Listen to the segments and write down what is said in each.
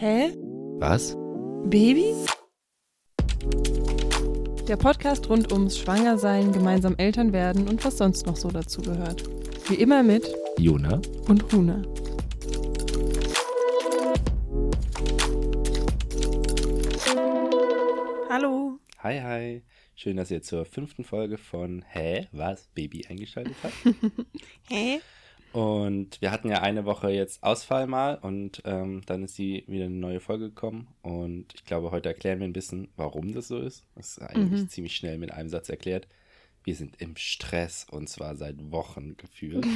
Hä? Was? Baby? Der Podcast rund ums Schwangersein, gemeinsam Eltern werden und was sonst noch so dazu gehört. Wie immer mit Jona? und Huna. Hallo. Hi, hi. Schön, dass ihr zur fünften Folge von Hä? Was? Baby eingeschaltet habt. Hä? Und wir hatten ja eine Woche jetzt Ausfall mal und ähm, dann ist die wieder eine neue Folge gekommen. Und ich glaube, heute erklären wir ein bisschen, warum das so ist. Das ist eigentlich Mhm. ziemlich schnell mit einem Satz erklärt. Wir sind im Stress und zwar seit Wochen gefühlt.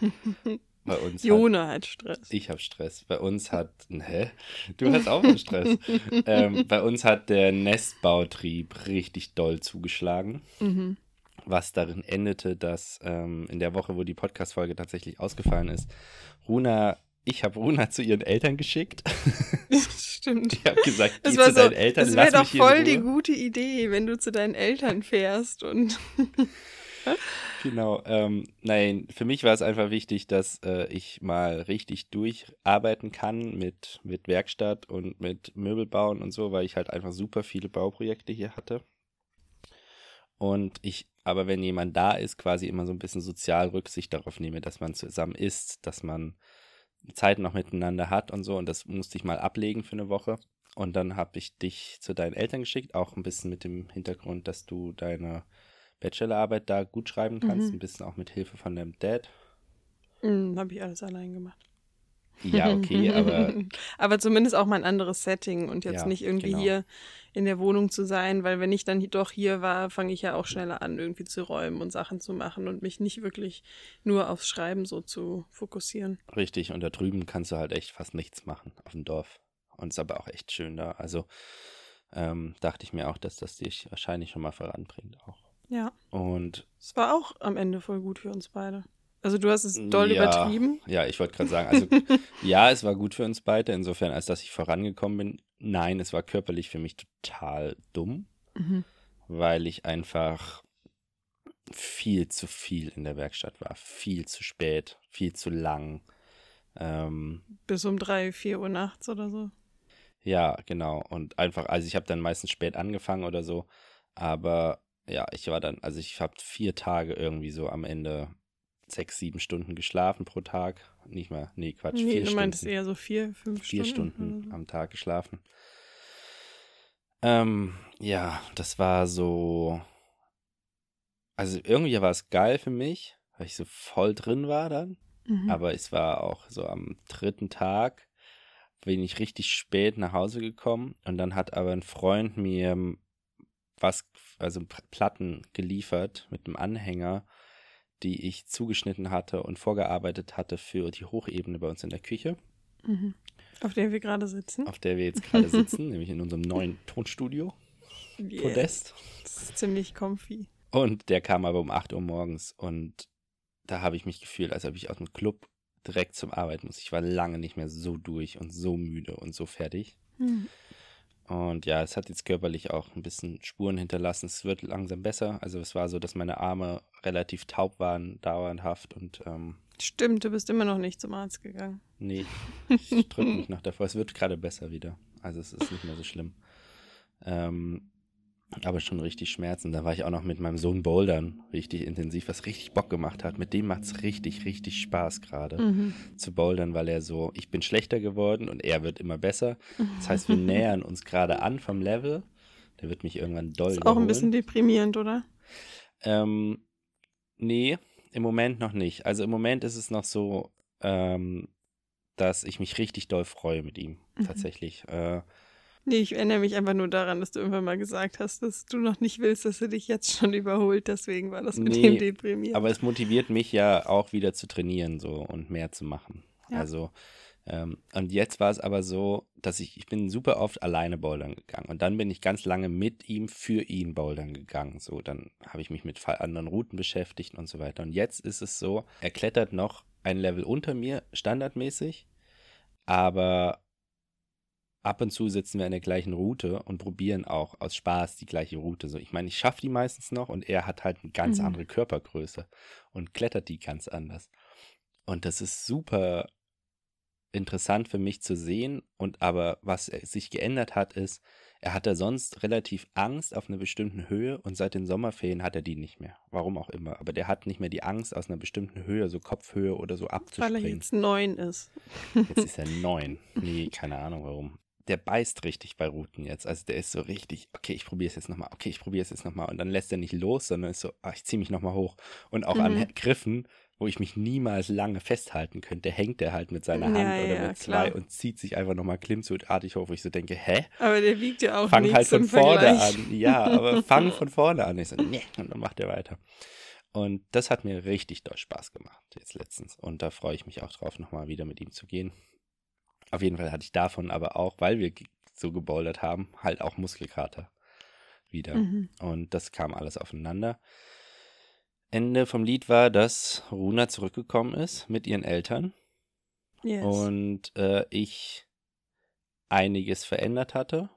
Bei uns hat, Jona hat Stress. ich habe Stress. Bei uns hat, hä? Du hast auch einen Stress. ähm, bei uns hat der Nestbautrieb richtig doll zugeschlagen. Mhm. Was darin endete, dass ähm, in der Woche, wo die Podcast-Folge tatsächlich ausgefallen ist, Runa, ich habe Runa zu ihren Eltern geschickt. Stimmt. Ich habe gesagt, geh zu so, deinen Eltern, lass wäre mich doch voll die gute Idee, wenn du zu deinen Eltern fährst und Genau. Ähm, nein, für mich war es einfach wichtig, dass äh, ich mal richtig durcharbeiten kann mit, mit Werkstatt und mit Möbelbauen und so, weil ich halt einfach super viele Bauprojekte hier hatte. Und ich aber, wenn jemand da ist, quasi immer so ein bisschen sozial Rücksicht darauf nehme, dass man zusammen isst, dass man Zeit noch miteinander hat und so. Und das musste ich mal ablegen für eine Woche. Und dann habe ich dich zu deinen Eltern geschickt, auch ein bisschen mit dem Hintergrund, dass du deine Bachelorarbeit da gut schreiben kannst, Mhm. ein bisschen auch mit Hilfe von deinem Dad. hm, habe ich alles allein gemacht. Ja, okay, aber aber zumindest auch mal ein anderes Setting und jetzt Ja, nicht irgendwie genau. hier in der Wohnung zu sein, weil wenn ich dann doch hier war, fange ich ja auch schneller an, irgendwie zu räumen und Sachen zu machen und mich nicht wirklich nur aufs Schreiben so zu fokussieren. richtig, und da drüben kannst du halt echt fast nichts machen auf dem Dorf. Und ist aber auch echt schön da. Also ähm, dachte ich mir auch, dass das dich wahrscheinlich schon mal voranbringt auch. Ja, Und es war auch am Ende voll gut für uns beide. Also du hast es doll ja, übertrieben. Ja, ich wollte gerade sagen, also ja, es war gut für uns beide, insofern, als dass ich vorangekommen bin. Nein, es war körperlich für mich total dumm. Mhm. weil ich einfach viel zu viel in der Werkstatt war. Viel zu spät, viel zu lang. Ähm, Bis um drei, vier Uhr nachts oder so. ja, genau. Und einfach, also ich habe dann meistens spät angefangen oder so. Aber ja, ich war dann, also ich habe vier Tage irgendwie so am Ende sechs, sieben Stunden geschlafen pro Tag. Nicht mal, nee, Quatsch, nee, vier du meintest Stunden. eher so vier, fünf vier Stunden. Stunden oder so. am Tag geschlafen. Ähm, ja, das war so. Also irgendwie war es geil für mich, weil ich so voll drin war dann. Mhm. Aber es war auch so am dritten Tag, bin ich richtig spät nach Hause gekommen und dann hat aber ein Freund mir was, also Platten geliefert mit einem Anhänger, die ich zugeschnitten hatte und vorgearbeitet hatte für die Hochebene bei uns in der Küche Mhm. Auf der wir gerade sitzen. auf der wir jetzt gerade sitzen, nämlich in unserem neuen Tonstudio, Yeah. Podest. Das ist ziemlich comfy. Und der kam aber um 8 Uhr morgens und da habe ich mich gefühlt, als ob ich aus dem Club direkt zum Arbeiten muss. Ich war lange nicht mehr so durch und so müde und so fertig. Mhm. Und ja, es hat jetzt körperlich auch ein bisschen Spuren hinterlassen. Es wird langsam besser. Also es war so, dass meine Arme relativ taub waren, dauerhaft und ähm, Stimmt, du bist immer noch nicht zum Arzt gegangen. nee, ich drücke mich noch davor. Es wird gerade besser wieder. Also es ist nicht mehr so schlimm. Ähm, aber schon richtig Schmerzen. Da war ich auch noch mit meinem Sohn Bouldern richtig intensiv, was richtig Bock gemacht hat. Mit dem macht es richtig, richtig Spaß gerade Mhm. zu bouldern, weil er so, ich bin schlechter geworden und er wird immer besser. Das heißt, wir nähern uns gerade an vom Level. Der wird mich irgendwann doll Ist auch ein überholen. bisschen deprimierend, oder? Ähm, nee, im Moment noch nicht. Also im Moment ist es noch so, ähm, dass ich mich richtig doll freue mit ihm. Mhm. Tatsächlich. Äh, Nee, ich erinnere mich einfach nur daran, dass du irgendwann mal gesagt hast, dass du noch nicht willst, dass er dich jetzt schon überholt. Deswegen war das mit Nee, dem deprimierend. aber es motiviert mich ja auch wieder zu trainieren so und mehr zu machen. Ja. Also ähm, und jetzt war es aber so, dass ich, ich bin super oft alleine bouldern gegangen und dann bin ich ganz lange mit ihm für ihn bouldern gegangen. So, dann habe ich mich mit anderen Routen beschäftigt und so weiter. Und jetzt ist es so, er klettert noch ein Level unter mir, standardmäßig, aber ab und zu sitzen wir in der gleichen Route und probieren auch aus Spaß die gleiche Route. So, ich meine, ich schaffe die meistens noch und er hat halt eine ganz Mhm. andere Körpergröße und klettert die ganz anders. Und das ist super interessant für mich zu sehen. Und aber was sich geändert hat, ist, er hatte sonst relativ Angst auf einer bestimmten Höhe und seit den Sommerferien hat er die nicht mehr. Warum auch immer. Aber der hat nicht mehr die Angst, aus einer bestimmten Höhe, so Kopfhöhe oder so abzuspringen. Weil er jetzt neun ist. Jetzt ist er neun. Nee, keine Ahnung warum. Der beißt richtig bei Routen jetzt. Also der ist so richtig, okay, ich probiere es jetzt nochmal, okay, ich probiere es jetzt nochmal. Und dann lässt er nicht los, sondern ist so, ach, ich ziehe mich nochmal hoch. Und auch mhm. an Griffen wo ich mich niemals lange festhalten könnte, hängt er halt mit seiner Hand ja, oder ja, mit zwei klar. und zieht sich einfach nochmal klimmzutartig hoch, wo ich so denke, hä? Aber der wiegt ja auch Fang halt von vorne Vergleich. an. Ja, aber fang von vorne an. Ich so, nee, und dann macht er weiter. Und das hat mir richtig doll Spaß gemacht jetzt letztens. Und da freue ich mich auch drauf, nochmal wieder mit ihm zu gehen. Auf jeden Fall hatte ich davon aber auch, weil wir so gebouldert haben, halt auch Muskelkater wieder. Mhm. Und das kam alles aufeinander. Ende vom Lied war, dass Runa zurückgekommen ist mit ihren Eltern. Yes. Und äh, ich einiges verändert hatte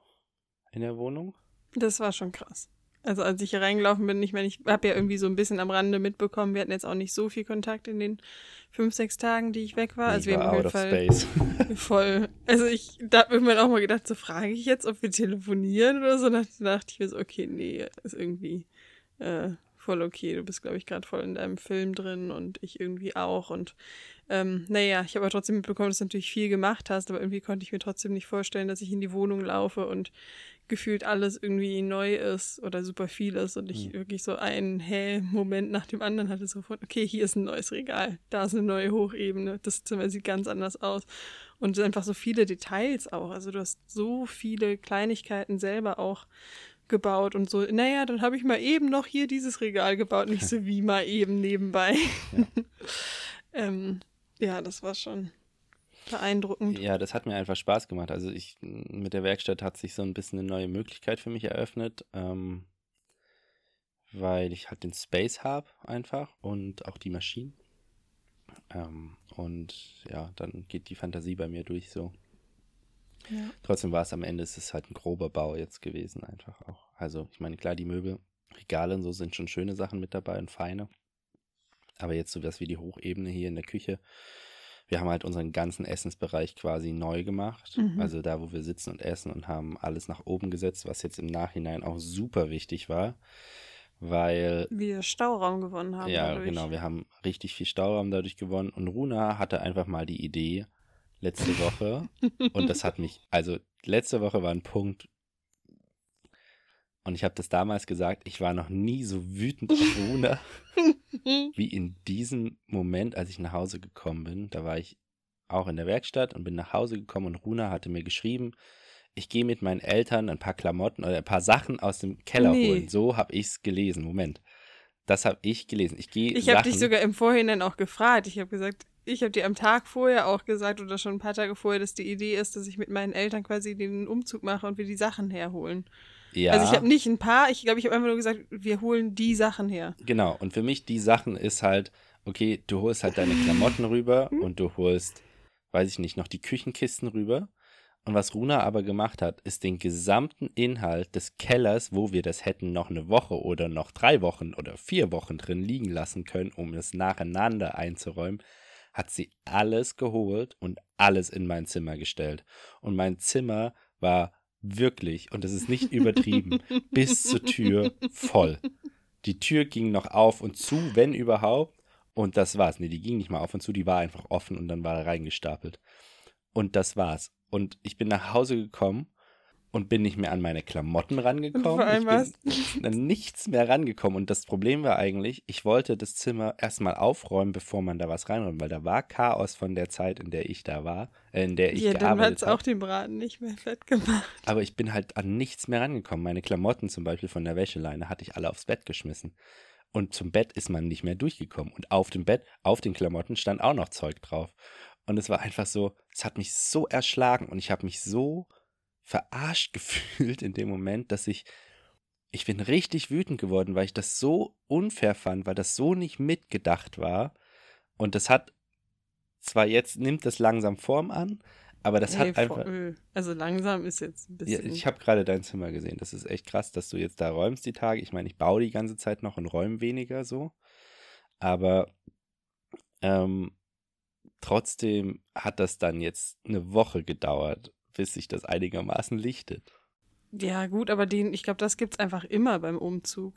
in der Wohnung. Das war schon krass. Also als ich hier reingelaufen bin, ich meine, ich habe ja irgendwie so ein bisschen am Rande mitbekommen, wir hatten jetzt auch nicht so viel Kontakt in den fünf, sechs Tagen, die ich weg war. Also ich wir haben auf jeden Fall voll. Also ich da habe irgendwann auch mal gedacht, so frage ich jetzt, ob wir telefonieren oder so. Da dachte ich mir so, okay, nee, ist irgendwie äh, voll okay. Du bist, glaube ich, gerade voll in deinem Film drin und ich irgendwie auch. Und ähm, naja, ich habe aber trotzdem mitbekommen, dass du natürlich viel gemacht hast, aber irgendwie konnte ich mir trotzdem nicht vorstellen, dass ich in die Wohnung laufe und gefühlt alles irgendwie neu ist oder super viel ist und ich mhm. wirklich so einen Hä-Moment nach dem anderen hatte, so von, okay, hier ist ein neues Regal, da ist eine neue Hochebene, das Zimmer sieht ganz anders aus. Und einfach so viele Details auch. Also du hast so viele Kleinigkeiten selber auch gebaut und so, naja, dann habe ich mal eben noch hier dieses Regal gebaut, nicht so wie mal eben nebenbei. Ja, ähm, ja das war schon beeindruckend. Ja, das hat mir einfach Spaß gemacht. Also ich, mit der Werkstatt hat sich so ein bisschen eine neue Möglichkeit für mich eröffnet, ähm, weil ich halt den Space habe einfach und auch die Maschinen. Ähm, und ja, dann geht die Fantasie bei mir durch so. Ja. Trotzdem war es am Ende, es ist halt ein grober Bau jetzt gewesen, einfach auch. Also, ich meine, klar, die Möbel, Regale und so sind schon schöne Sachen mit dabei und feine. Aber jetzt so was wie die Hochebene hier in der Küche. Wir haben halt unseren ganzen Essensbereich quasi neu gemacht. Mhm. Also da, wo wir sitzen und essen und haben alles nach oben gesetzt, was jetzt im Nachhinein auch super wichtig war weil wir Stauraum gewonnen haben. Ja, dadurch. genau, wir haben richtig viel Stauraum dadurch gewonnen und Runa hatte einfach mal die Idee, letzte Woche. und das hat mich, also letzte Woche war ein Punkt. Und ich habe das damals gesagt, ich war noch nie so wütend auf Runa wie in diesem Moment, als ich nach Hause gekommen bin. Da war ich auch in der Werkstatt und bin nach Hause gekommen und Runa hatte mir geschrieben, ich gehe mit meinen Eltern ein paar Klamotten oder ein paar Sachen aus dem Keller nee. holen. So habe ich es gelesen. Moment. Das habe ich gelesen. Ich gehe. Ich habe dich sogar im Vorhinein auch gefragt. Ich habe gesagt, ich habe dir am Tag vorher auch gesagt oder schon ein paar Tage vorher, dass die Idee ist, dass ich mit meinen Eltern quasi den Umzug mache und wir die Sachen herholen. Ja. Also ich habe nicht ein paar, ich glaube, ich habe einfach nur gesagt, wir holen die Sachen her. Genau, und für mich die Sachen ist halt, okay, du holst halt deine Klamotten rüber mhm. und du holst, weiß ich nicht, noch die Küchenkisten rüber. Und was Runa aber gemacht hat, ist den gesamten Inhalt des Kellers, wo wir das hätten noch eine Woche oder noch drei Wochen oder vier Wochen drin liegen lassen können, um es nacheinander einzuräumen, hat sie alles geholt und alles in mein Zimmer gestellt. Und mein Zimmer war wirklich, und das ist nicht übertrieben, bis zur Tür voll. Die Tür ging noch auf und zu, wenn überhaupt. Und das war's. Nee, die ging nicht mal auf und zu, die war einfach offen und dann war er reingestapelt. Und das war's. Und ich bin nach Hause gekommen und bin nicht mehr an meine Klamotten rangekommen. Und vor allem ich bin an nichts mehr rangekommen. Und das Problem war eigentlich, ich wollte das Zimmer erstmal aufräumen, bevor man da was reinräumt, weil da war Chaos von der Zeit, in der ich da war, äh, in der ich ja, gearbeitet habe. Ja, dann hat auch den Braten nicht mehr fett gemacht. Aber ich bin halt an nichts mehr rangekommen. Meine Klamotten zum Beispiel von der Wäscheleine hatte ich alle aufs Bett geschmissen. Und zum Bett ist man nicht mehr durchgekommen. Und auf dem Bett, auf den Klamotten stand auch noch Zeug drauf. Und es war einfach so, es hat mich so erschlagen und ich habe mich so verarscht gefühlt in dem Moment, dass ich, ich bin richtig wütend geworden, weil ich das so unfair fand, weil das so nicht mitgedacht war. Und das hat zwar jetzt nimmt das langsam Form an, aber das nee, hat einfach. Also langsam ist jetzt ein bisschen. Ja, ich habe gerade dein Zimmer gesehen. Das ist echt krass, dass du jetzt da räumst die Tage. Ich meine, ich baue die ganze Zeit noch und räume weniger so. Aber ähm, trotzdem hat das dann jetzt eine Woche gedauert, bis sich das einigermaßen lichtet. Ja, gut, aber den, ich glaube, das gibt es einfach immer beim Umzug.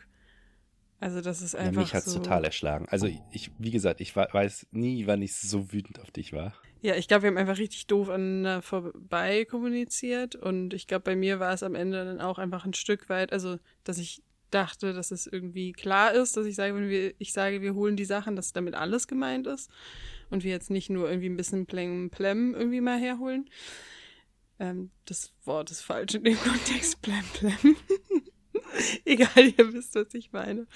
Also das ist einfach. Ja, mich hat es so total erschlagen. Also ich, wie gesagt, ich weiß nie, wann ich so wütend auf dich war. Ja, ich glaube, wir haben einfach richtig doof aneinander vorbei kommuniziert und ich glaube, bei mir war es am Ende dann auch einfach ein Stück weit, also dass ich dachte, dass es irgendwie klar ist, dass ich sage, wenn wir, ich sage, wir holen die Sachen, dass damit alles gemeint ist und wir jetzt nicht nur irgendwie ein bisschen Plem Plem irgendwie mal herholen. Ähm, das Wort ist falsch in dem Kontext, Plem Plem. Egal, ihr wisst, was ich meine.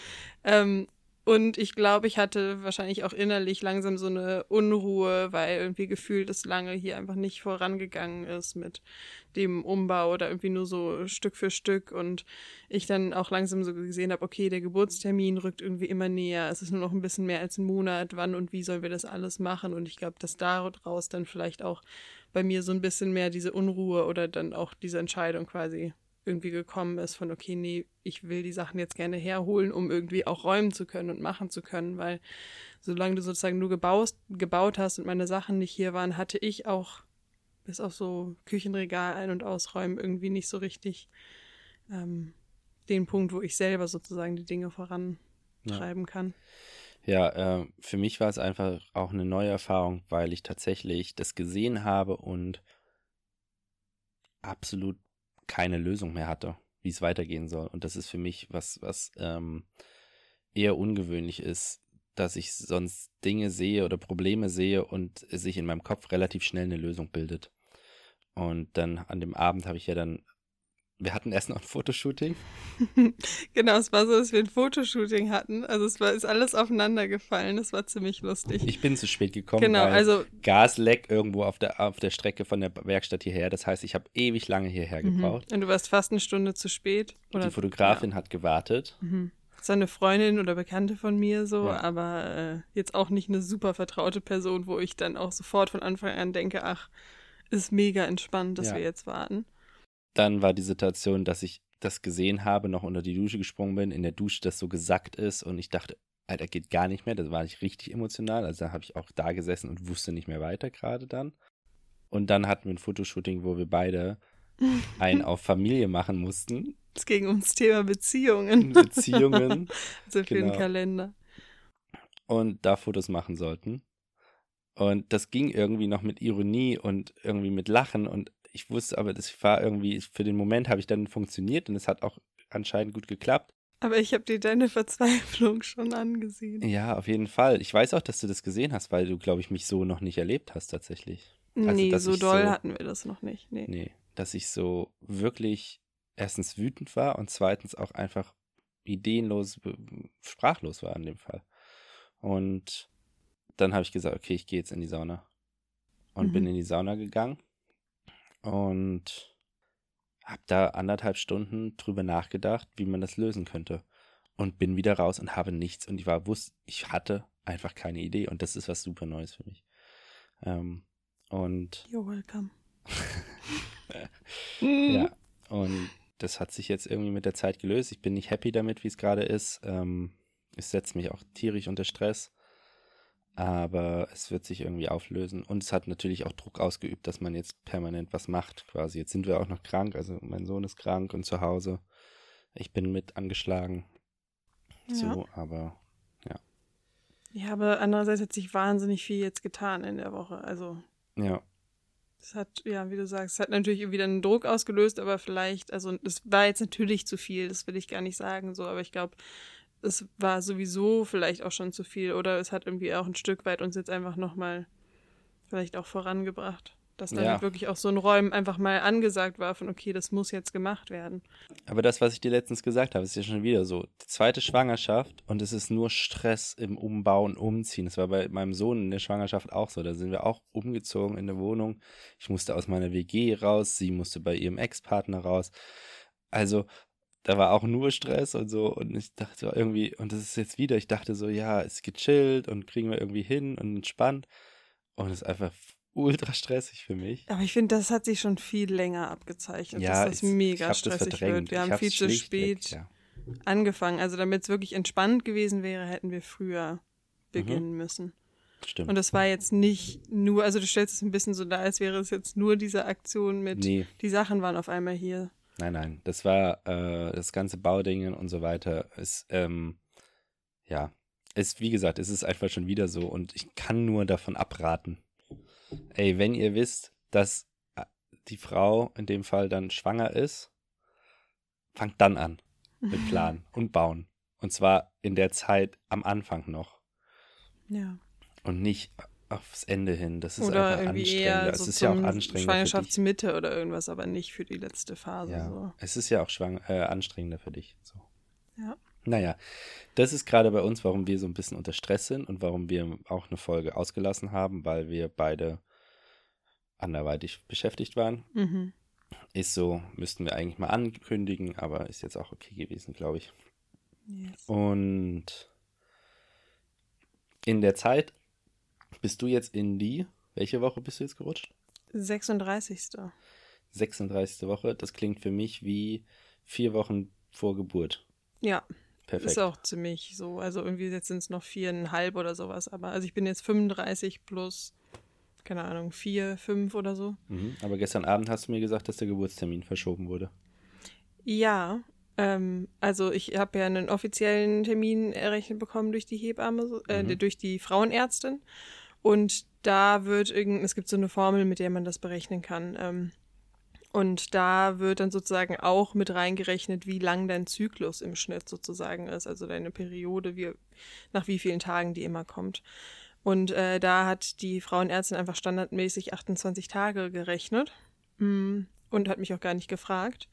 Ähm, und ich glaube, ich hatte wahrscheinlich auch innerlich langsam so eine Unruhe, weil irgendwie gefühlt es lange hier einfach nicht vorangegangen ist mit dem Umbau oder irgendwie nur so Stück für Stück. Und ich dann auch langsam so gesehen habe, okay, der Geburtstermin rückt irgendwie immer näher. Es ist nur noch ein bisschen mehr als ein Monat. Wann und wie sollen wir das alles machen? Und ich glaube, dass daraus dann vielleicht auch bei mir so ein bisschen mehr diese Unruhe oder dann auch diese Entscheidung quasi irgendwie gekommen ist von, okay, nee, ich will die Sachen jetzt gerne herholen, um irgendwie auch räumen zu können und machen zu können, weil solange du sozusagen nur gebaut, gebaut hast und meine Sachen nicht hier waren, hatte ich auch bis auf so Küchenregal ein- und ausräumen irgendwie nicht so richtig ähm, den Punkt, wo ich selber sozusagen die Dinge vorantreiben ja. kann. Ja, äh, für mich war es einfach auch eine neue Erfahrung, weil ich tatsächlich das gesehen habe und absolut keine Lösung mehr hatte, wie es weitergehen soll. Und das ist für mich was, was ähm, eher ungewöhnlich ist, dass ich sonst Dinge sehe oder Probleme sehe und sich in meinem Kopf relativ schnell eine Lösung bildet. Und dann an dem Abend habe ich ja dann wir hatten erst noch ein Fotoshooting. genau, es war so, dass wir ein Fotoshooting hatten. Also es war ist alles aufeinander gefallen. Das war ziemlich lustig. Ich bin zu spät gekommen. Genau, also Gasleck irgendwo auf der auf der Strecke von der Werkstatt hierher. Das heißt, ich habe ewig lange hierher mhm. gebraucht. Und du warst fast eine Stunde zu spät. Oder? Die Fotografin ja. hat gewartet. Mhm. Das ist eine Freundin oder Bekannte von mir so, ja. aber äh, jetzt auch nicht eine super vertraute Person, wo ich dann auch sofort von Anfang an denke, ach, ist mega entspannt, dass ja. wir jetzt warten. Dann war die Situation, dass ich das gesehen habe, noch unter die Dusche gesprungen bin, in der Dusche das so gesackt ist und ich dachte, Alter, geht gar nicht mehr. Da war ich richtig emotional. Also da habe ich auch da gesessen und wusste nicht mehr weiter gerade dann. Und dann hatten wir ein Fotoshooting, wo wir beide ein auf Familie machen mussten. Es ging ums Thema Beziehungen. Beziehungen. also für genau. den Kalender. Und da Fotos machen sollten. Und das ging irgendwie noch mit Ironie und irgendwie mit Lachen und ich wusste aber, das war irgendwie, für den Moment habe ich dann funktioniert und es hat auch anscheinend gut geklappt. Aber ich habe dir deine Verzweiflung schon angesehen. Ja, auf jeden Fall. Ich weiß auch, dass du das gesehen hast, weil du, glaube ich, mich so noch nicht erlebt hast tatsächlich. Also, nee, so doll so, hatten wir das noch nicht. Nee. nee, dass ich so wirklich erstens wütend war und zweitens auch einfach ideenlos, sprachlos war in dem Fall. Und dann habe ich gesagt, okay, ich gehe jetzt in die Sauna. Und mhm. bin in die Sauna gegangen und habe da anderthalb Stunden drüber nachgedacht, wie man das lösen könnte. Und bin wieder raus und habe nichts. Und ich war wusste, ich hatte einfach keine Idee. Und das ist was super Neues für mich. Ähm, und. You're welcome. ja. Und das hat sich jetzt irgendwie mit der Zeit gelöst. Ich bin nicht happy damit, wie es gerade ist. Ähm, es setzt mich auch tierisch unter Stress aber es wird sich irgendwie auflösen. Und es hat natürlich auch Druck ausgeübt, dass man jetzt permanent was macht, quasi. Jetzt sind wir auch noch krank, also mein Sohn ist krank und zu Hause. Ich bin mit angeschlagen. Ja. So, aber ja. Ja, aber andererseits hat sich wahnsinnig viel jetzt getan in der Woche. Also. Ja. Es hat, ja, wie du sagst, es hat natürlich wieder einen Druck ausgelöst, aber vielleicht, also es war jetzt natürlich zu viel, das will ich gar nicht sagen, so, aber ich glaube, es war sowieso vielleicht auch schon zu viel oder es hat irgendwie auch ein Stück weit uns jetzt einfach nochmal vielleicht auch vorangebracht. Dass dann ja. wirklich auch so ein Räumen einfach mal angesagt war von, okay, das muss jetzt gemacht werden. Aber das, was ich dir letztens gesagt habe, ist ja schon wieder so. Die zweite Schwangerschaft und es ist nur Stress im Umbau und Umziehen. Das war bei meinem Sohn in der Schwangerschaft auch so. Da sind wir auch umgezogen in der Wohnung. Ich musste aus meiner WG raus, sie musste bei ihrem Ex-Partner raus. Also da war auch nur Stress und so. Und ich dachte irgendwie, und das ist jetzt wieder, ich dachte so, ja, es geht chillt und kriegen wir irgendwie hin und entspannt. Und es ist einfach ultra stressig für mich. Aber ich finde, das hat sich schon viel länger abgezeichnet, ja, dass das mega stressig das wird. Wir haben viel zu spät ja. angefangen. Also damit es wirklich entspannt gewesen wäre, hätten wir früher beginnen mhm. müssen. Stimmt. Und das war jetzt nicht nur, also du stellst es ein bisschen so dar, als wäre es jetzt nur diese Aktion mit, Nee. die Sachen waren auf einmal hier. Nein, nein, das war äh, das ganze Baudingen und so weiter. Ist, ähm, ja, ist, wie gesagt, es ist einfach schon wieder so und ich kann nur davon abraten. Ey, wenn ihr wisst, dass äh, die Frau in dem Fall dann schwanger ist, fangt dann an mit Planen und Bauen. Und zwar in der Zeit am Anfang noch Ja. und nicht aufs Ende hin. Das ist Oder einfach irgendwie anstrengender. eher es so ist ja auch dich. Schwangerschaftsmitte oder irgendwas, aber nicht für die letzte Phase. Ja, So. es ist ja auch schwang äh, anstrengender für dich. So. Ja. Naja, das ist gerade bei uns, warum wir so ein bisschen unter Stress sind und warum wir auch eine Folge ausgelassen haben, weil wir beide anderweitig beschäftigt waren. Mhm. Ist so, müssten wir eigentlich mal ankündigen, aber ist jetzt auch okay gewesen, glaube ich. Yes. Und in der Zeit bist du jetzt in die, welche Woche bist du jetzt gerutscht? 36. 36. Woche. Das klingt für mich wie vier Wochen vor Geburt. Ja, Perfekt. ist auch ziemlich so. Also irgendwie jetzt sind es noch viereinhalb oder sowas. Aber also ich bin jetzt 35 plus, keine Ahnung, vier, fünf oder so. Mhm. Aber gestern Abend hast du mir gesagt, dass der Geburtstermin verschoben wurde. Ja, ähm, also ich habe ja einen offiziellen Termin errechnet bekommen durch die Hebamme, äh, Mhm. durch die Frauenärztin. Und da wird irgend, es gibt so eine Formel, mit der man das berechnen kann. Ähm, und da wird dann sozusagen auch mit reingerechnet, wie lang dein Zyklus im Schnitt sozusagen ist, also deine Periode, wie, nach wie vielen Tagen die immer kommt. Und äh, da hat die Frauenärztin einfach standardmäßig 28 Tage gerechnet mm, und hat mich auch gar nicht gefragt.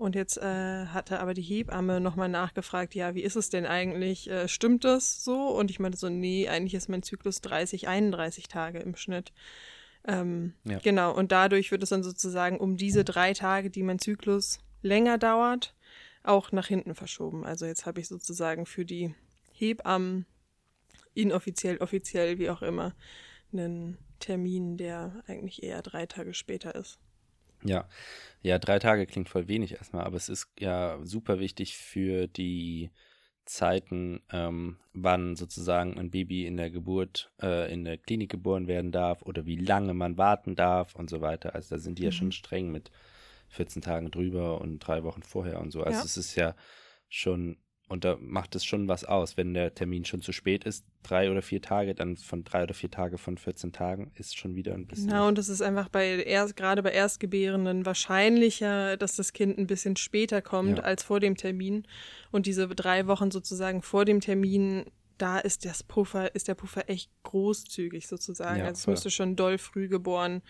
Und jetzt äh, hatte aber die Hebamme nochmal nachgefragt, ja, wie ist es denn eigentlich? Äh, stimmt das so? Und ich meinte so, nee, eigentlich ist mein Zyklus 30, 31 Tage im Schnitt. Ähm, Ja. Genau, und dadurch wird es dann sozusagen um diese drei Tage, die mein Zyklus länger dauert, auch nach hinten verschoben. Also jetzt habe ich sozusagen für die Hebammen, inoffiziell, offiziell, wie auch immer, einen Termin, der eigentlich eher drei Tage später ist. Ja. Ja, drei Tage klingt voll wenig erstmal, aber es ist ja super wichtig für die Zeiten, ähm, wann sozusagen ein Baby in der Geburt, äh, in der Klinik geboren werden darf oder wie lange man warten darf und so weiter. Also da sind die ja Mhm. schon streng mit 14 Tagen drüber und drei Wochen vorher und so. Also Ja. es ist ja schon, und da macht es schon was aus, wenn der Termin schon zu spät ist, drei oder vier Tage, dann von drei oder vier Tage von 14 Tagen ist schon wieder ein bisschen. Genau, und es ist einfach bei erst, gerade bei Erstgebärenden wahrscheinlicher, dass das Kind ein bisschen später kommt Ja. als vor dem Termin. Und diese drei Wochen sozusagen vor dem Termin, da ist das Puffer, ist der Puffer echt großzügig sozusagen. Ja, also es müsste schon doll früh geboren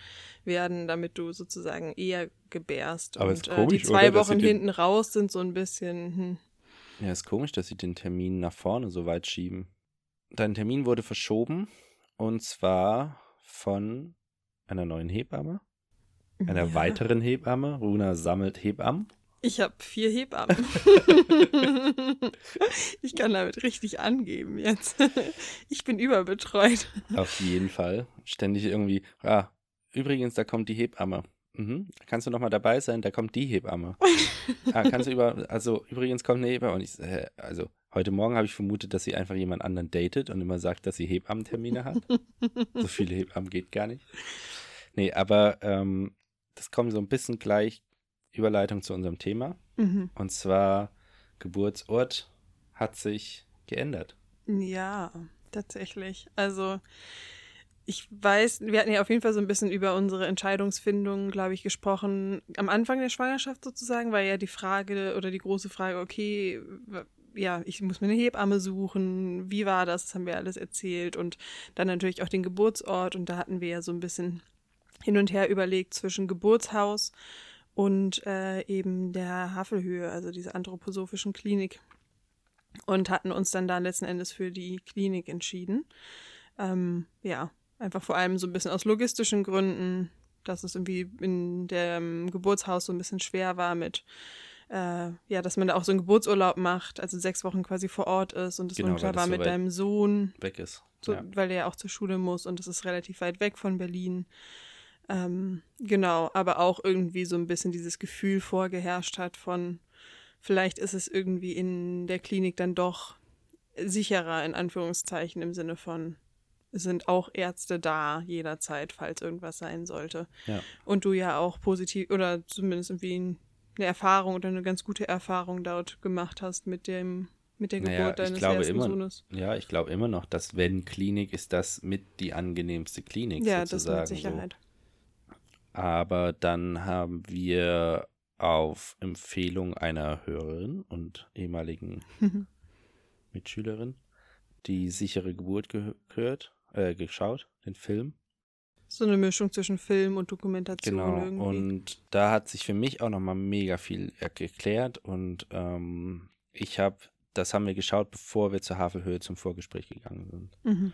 werden, damit du sozusagen eher gebärst. Aber und ist äh, komisch, die zwei oder, Wochen hinten raus sind so ein bisschen, hm, Ja, ist komisch, dass sie den Termin nach vorne so weit schieben. Dein Termin wurde verschoben und zwar von einer neuen Hebamme, einer ja. weiteren Hebamme. Runa sammelt Hebammen. Ich habe vier Hebammen. ich kann damit richtig angeben jetzt. Ich bin überbetreut. Auf jeden Fall. Ständig irgendwie, ah, übrigens, da kommt die Hebamme. Mhm. Kannst du noch mal dabei sein? Da kommt die Hebamme. ah, kannst du über, also übrigens kommt eine Hebamme. Und ich, hä, also heute Morgen habe ich vermutet, dass sie einfach jemand anderen datet und immer sagt, dass sie Hebammentermine hat. so viele Hebammen geht gar nicht. Nee, aber ähm, das kommt so ein bisschen gleich Überleitung zu unserem Thema. Mhm. Und zwar Geburtsort hat sich geändert. Ja, tatsächlich. Also ich weiß, wir hatten ja auf jeden Fall so ein bisschen über unsere Entscheidungsfindung, glaube ich, gesprochen. Am Anfang der Schwangerschaft sozusagen war ja die Frage oder die große Frage, okay, ja, ich muss mir eine Hebamme suchen. Wie war das? Das haben wir alles erzählt. Und dann natürlich auch den Geburtsort. Und da hatten wir ja so ein bisschen hin und her überlegt zwischen Geburtshaus und äh, eben der Havelhöhe, also dieser anthroposophischen Klinik. Und hatten uns dann da letzten Endes für die Klinik entschieden. Ähm, ja, einfach vor allem so ein bisschen aus logistischen Gründen, dass es irgendwie in dem Geburtshaus so ein bisschen schwer war mit, äh, ja, dass man da auch so einen Geburtsurlaub macht, also sechs Wochen quasi vor Ort ist und es Genau, das war so mit deinem Sohn, Weg ist. so, ja. weil der ja auch zur Schule muss und es ist relativ weit weg von Berlin. Ähm, genau, aber auch irgendwie so ein bisschen dieses Gefühl vorgeherrscht hat von, vielleicht ist es irgendwie in der Klinik dann doch sicherer, in Anführungszeichen, im Sinne von, sind auch Ärzte da jederzeit, falls irgendwas sein sollte. Ja. Und du ja auch positiv oder zumindest irgendwie eine Erfahrung oder eine ganz gute Erfahrung dort gemacht hast mit dem mit der Geburt Naja, deines ersten immer- Sohnes. Ja, ich glaube immer noch, dass wenn Klinik ist das mit die angenehmste Klinik Ja, das sozusagen. mit Sicherheit. So. Aber dann haben wir auf Empfehlung einer Hörerin und ehemaligen Mitschülerin die sichere Geburt ge gehört, äh, geschaut, den Film. So eine Mischung zwischen Film und Dokumentation Genau. irgendwie. Und da hat sich für mich auch nochmal mega viel er- geklärt und ähm, ich habe, das haben wir geschaut, bevor wir zur Havelhöhe zum Vorgespräch gegangen sind. mhm.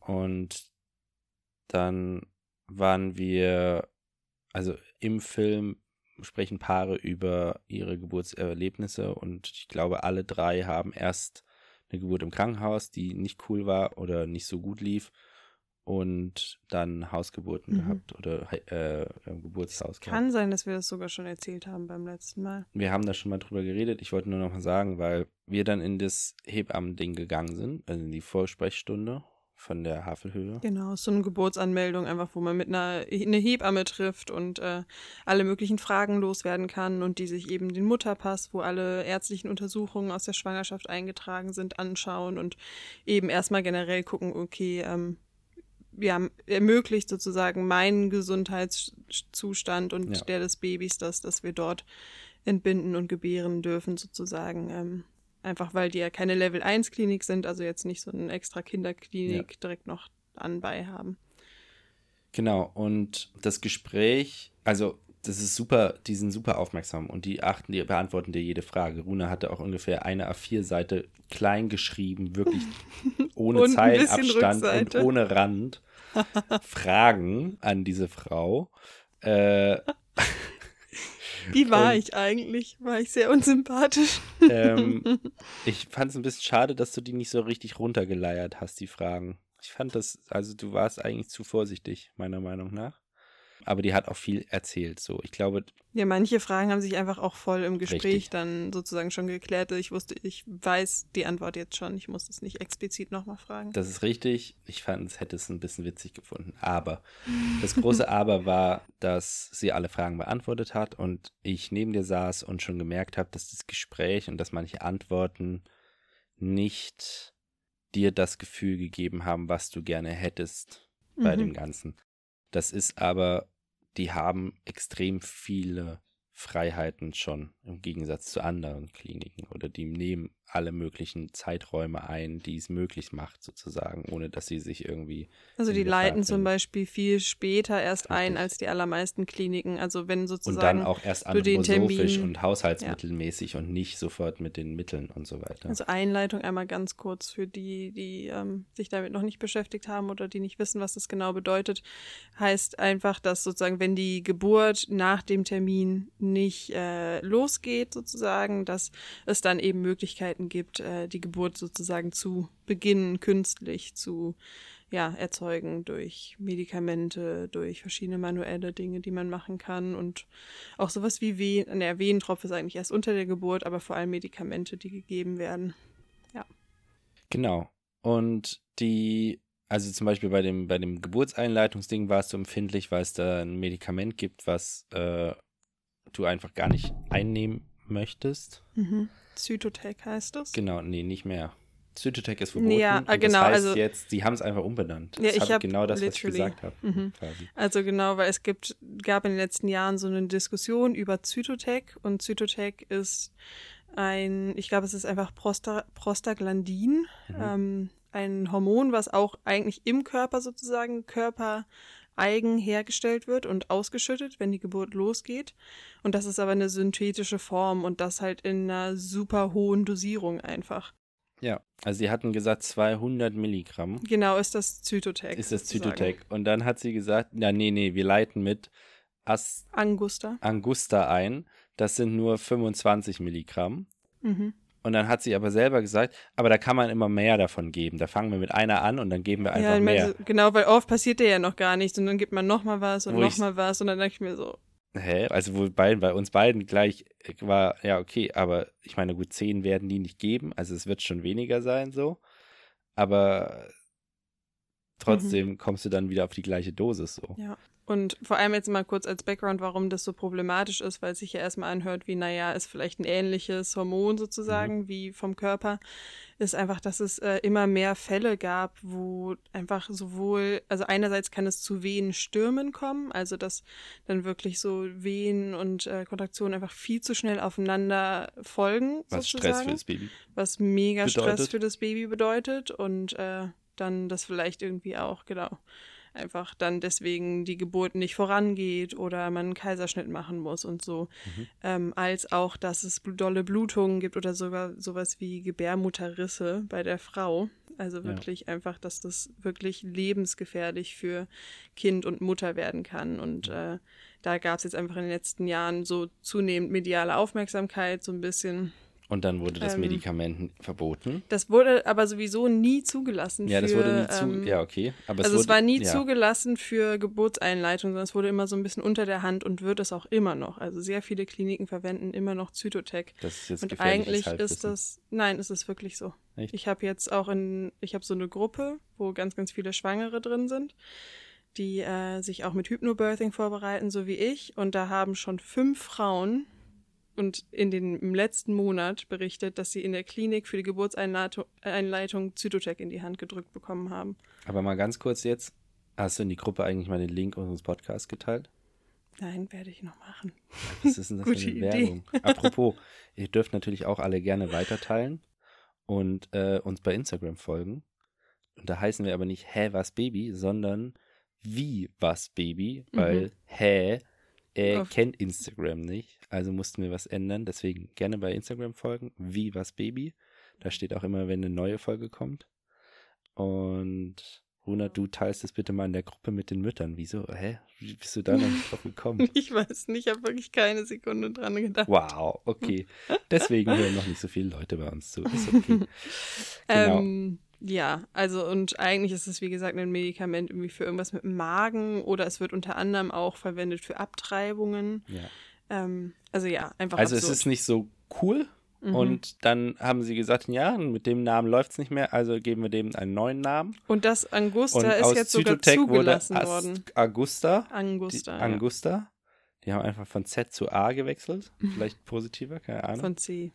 Und dann waren wir, also im Film sprechen Paare über ihre Geburtserlebnisse und ich glaube, alle drei haben erst eine Geburt im Krankenhaus, die nicht cool war oder nicht so gut lief und dann Hausgeburten Mhm. gehabt oder äh, im Geburtshaus gehabt. Kann sein, dass wir das sogar schon erzählt haben beim letzten Mal. Wir haben da schon mal drüber geredet. Ich wollte nur noch mal sagen, weil wir dann in das Hebammen-Ding gegangen sind, also in die Vorsprechstunde von der Havelhöhe. Genau, so eine Geburtsanmeldung, einfach wo man mit einer eine Hebamme trifft und äh, alle möglichen Fragen loswerden kann und die sich eben den Mutterpass, wo alle ärztlichen Untersuchungen aus der Schwangerschaft eingetragen sind, anschauen und eben erstmal generell gucken, okay, ähm, ja, ermöglicht sozusagen meinen Gesundheitszustand und Ja. der des Babys, dass, dass wir dort entbinden und gebären dürfen, sozusagen. Ähm, einfach weil die ja keine Level 1 Klinik sind, also jetzt nicht so eine extra Kinderklinik direkt noch anbei haben. Genau, und das Gespräch, also das ist super, die sind super aufmerksam und die achten, die beantworten dir jede Frage. Runa hatte auch ungefähr eine A4-Seite klein geschrieben, wirklich ohne Zeilenabstand und ohne Rand. Fragen an diese Frau. Äh, Wie war Und- ich eigentlich? War ich sehr unsympathisch? ähm, ich fand es ein bisschen schade, dass du die nicht so richtig runtergeleiert hast, die Fragen. Ich fand das, also du warst eigentlich zu vorsichtig, meiner Meinung nach. Aber die hat auch viel erzählt, so. Ich glaube, Ja, manche Fragen haben sich einfach auch voll im Gespräch Richtig. dann sozusagen schon geklärt. Ich wusste, ich weiß die Antwort jetzt schon. Ich muss es nicht explizit nochmal fragen. das ist richtig. Ich fand, es hätte es ein bisschen witzig gefunden. Aber das große Aber war, dass sie alle Fragen beantwortet hat und ich neben dir saß und schon gemerkt habe, dass das Gespräch und dass manche Antworten nicht dir das Gefühl gegeben haben, was du gerne hättest bei Mhm. dem Ganzen. Das ist aber, die haben extrem viele Freiheiten schon im Gegensatz zu anderen Kliniken oder die nehmen alle möglichen Zeiträume ein, die es möglich macht sozusagen, ohne dass sie sich irgendwie Also die leiten zum bringen. Beispiel viel später erst ein Richtig. als die allermeisten Kliniken. Also wenn und sozusagen dann auch erst anthroposophisch Termin- und haushaltsmittelmäßig und nicht sofort mit den Mitteln und so weiter. Also Einleitung einmal ganz kurz für die, die ähm, sich damit noch nicht beschäftigt haben oder die nicht wissen, was das genau bedeutet, heißt einfach, dass sozusagen, wenn die Geburt nach dem Termin nicht äh, losgeht, sozusagen, dass es dann eben Möglichkeiten gibt, äh, die Geburt sozusagen zu beginnen, künstlich zu ja, erzeugen durch Medikamente, durch verschiedene manuelle Dinge, die man machen kann und auch sowas wie Wehen, der Wehentropf ist eigentlich erst unter der Geburt, aber vor allem Medikamente, die gegeben werden. Genau. Und die, also zum Beispiel bei dem, bei dem Geburtseinleitungsding warst du empfindlich, weil es da ein Medikament gibt, was äh, du einfach gar nicht einnehmen möchtest. Mhm. Zytotec heißt das. Genau, nee, nicht mehr. Zytotec ist verboten. Ja, ah, genau, Das heißt also- jetzt, die haben es einfach umbenannt. Ja, Das ich hab hab genau das, was ich gesagt habe. Mhm. Also genau, weil es gibt, gab in den letzten Jahren so eine Diskussion über Zytotec und Zytotec ist ein, ich glaube, es ist einfach Prosta, Prostaglandin, Mhm. ähm, ein Hormon, was auch eigentlich im Körper sozusagen körpereigen hergestellt wird und ausgeschüttet, wenn die Geburt losgeht. Und das ist aber eine synthetische Form und das halt in einer super hohen Dosierung einfach. Ja, also sie hatten gesagt 200 Milligramm Genau ist das Zytotec. ist das. Zytotec. Und dann hat sie gesagt, ja, nee, nee, wir leiten mit As Angusta. Angusta ein. Das sind nur 25 Milligramm. Mhm. Und dann hat sie aber selber gesagt, aber da kann man immer mehr davon geben. Da fangen wir mit einer an und dann geben wir einfach ja, mehr. so- genau, weil oft passiert ja noch gar nichts und dann gibt man noch mal was und Wo noch ich- mal was und dann denke ich mir so, Hä? Also wo beiden, bei uns beiden gleich war, ja, okay, aber ich meine, gut, 10 werden die nicht geben, also es wird schon weniger sein so. Aber trotzdem mhm. kommst du dann wieder auf die gleiche Dosis so. Ja. Und vor allem jetzt mal kurz als Background, warum das so problematisch ist, weil es sich ja erstmal anhört, wie, naja, ist vielleicht ein ähnliches Hormon sozusagen mhm. wie vom Körper, ist einfach, dass es äh, immer mehr Fälle gab, wo einfach sowohl, also einerseits kann es zu Wehenstürmen kommen, also dass dann wirklich so Wehen und äh, Kontraktionen einfach viel zu schnell aufeinander folgen. Was sozusagen, Stress für das Baby. Was mega bedeutet. Stress für das Baby bedeutet und äh, dann das vielleicht irgendwie auch, genau einfach dann deswegen die Geburt nicht vorangeht oder man einen Kaiserschnitt machen muss und so. Mhm. Ähm, als auch, dass es dolle Blutungen gibt oder sogar sowas wie Gebärmutterrisse bei der Frau. Also wirklich ja. einfach, dass das wirklich lebensgefährlich für Kind und Mutter werden kann. Und äh, da gab es jetzt einfach in den letzten Jahren so zunehmend mediale Aufmerksamkeit, so ein bisschen und dann wurde das ähm, Medikament verboten. Das wurde aber sowieso nie zugelassen. Ja, für, das wurde nie zu. Ähm, ja, okay. Aber also es, wurde, es war nie ja. zugelassen für Geburtseinleitung, sondern es wurde immer so ein bisschen unter der Hand und wird es auch immer noch. Also sehr viele Kliniken verwenden immer noch Zytotec. Das ist jetzt und eigentlich ist das. Nein, ist es wirklich so. Echt? Ich habe jetzt auch in, ich habe so eine Gruppe, wo ganz, ganz viele Schwangere drin sind, die äh, sich auch mit Hypnobirthing vorbereiten, so wie ich. Und da haben schon fünf Frauen und in den, im letzten Monat berichtet, dass sie in der Klinik für die Geburtseinleitung Zytotec in die Hand gedrückt bekommen haben. Aber mal ganz kurz jetzt, hast du in die Gruppe eigentlich mal den Link unseres Podcasts geteilt? Nein, werde ich noch machen. Was ist denn das für eine Idee. Werbung? Apropos, ihr dürft natürlich auch alle gerne weiterteilen und äh, uns bei Instagram folgen. Und da heißen wir aber nicht Hä, was Baby, sondern Wie was Baby, weil mhm. Hä er Auf. kennt Instagram nicht, also mussten wir was ändern. Deswegen gerne bei Instagram folgen, wie was Baby. Da steht auch immer, wenn eine neue Folge kommt. Und Runa, du teilst es bitte mal in der Gruppe mit den Müttern. Wieso? Hä? Wie bist du da noch nicht drauf gekommen? Ich weiß nicht, ich habe wirklich keine Sekunde dran gedacht. Wow, okay. Deswegen hören noch nicht so viele Leute bei uns zu. Ist okay. Genau. Ähm, ja, also und eigentlich ist es wie gesagt ein Medikament irgendwie für irgendwas mit dem Magen oder es wird unter anderem auch verwendet für Abtreibungen. Ja. Ähm, also ja, einfach. Also absurd. es ist nicht so cool. Mhm. Und dann haben sie gesagt, ja, mit dem Namen läuft es nicht mehr, also geben wir dem einen neuen Namen. Und das Angusta und ist jetzt sogar Zytotec zugelassen wurde worden. Augusta. Angusta. Die, Angusta. Die haben einfach von Z zu A gewechselt. Vielleicht positiver, keine Ahnung. Von C.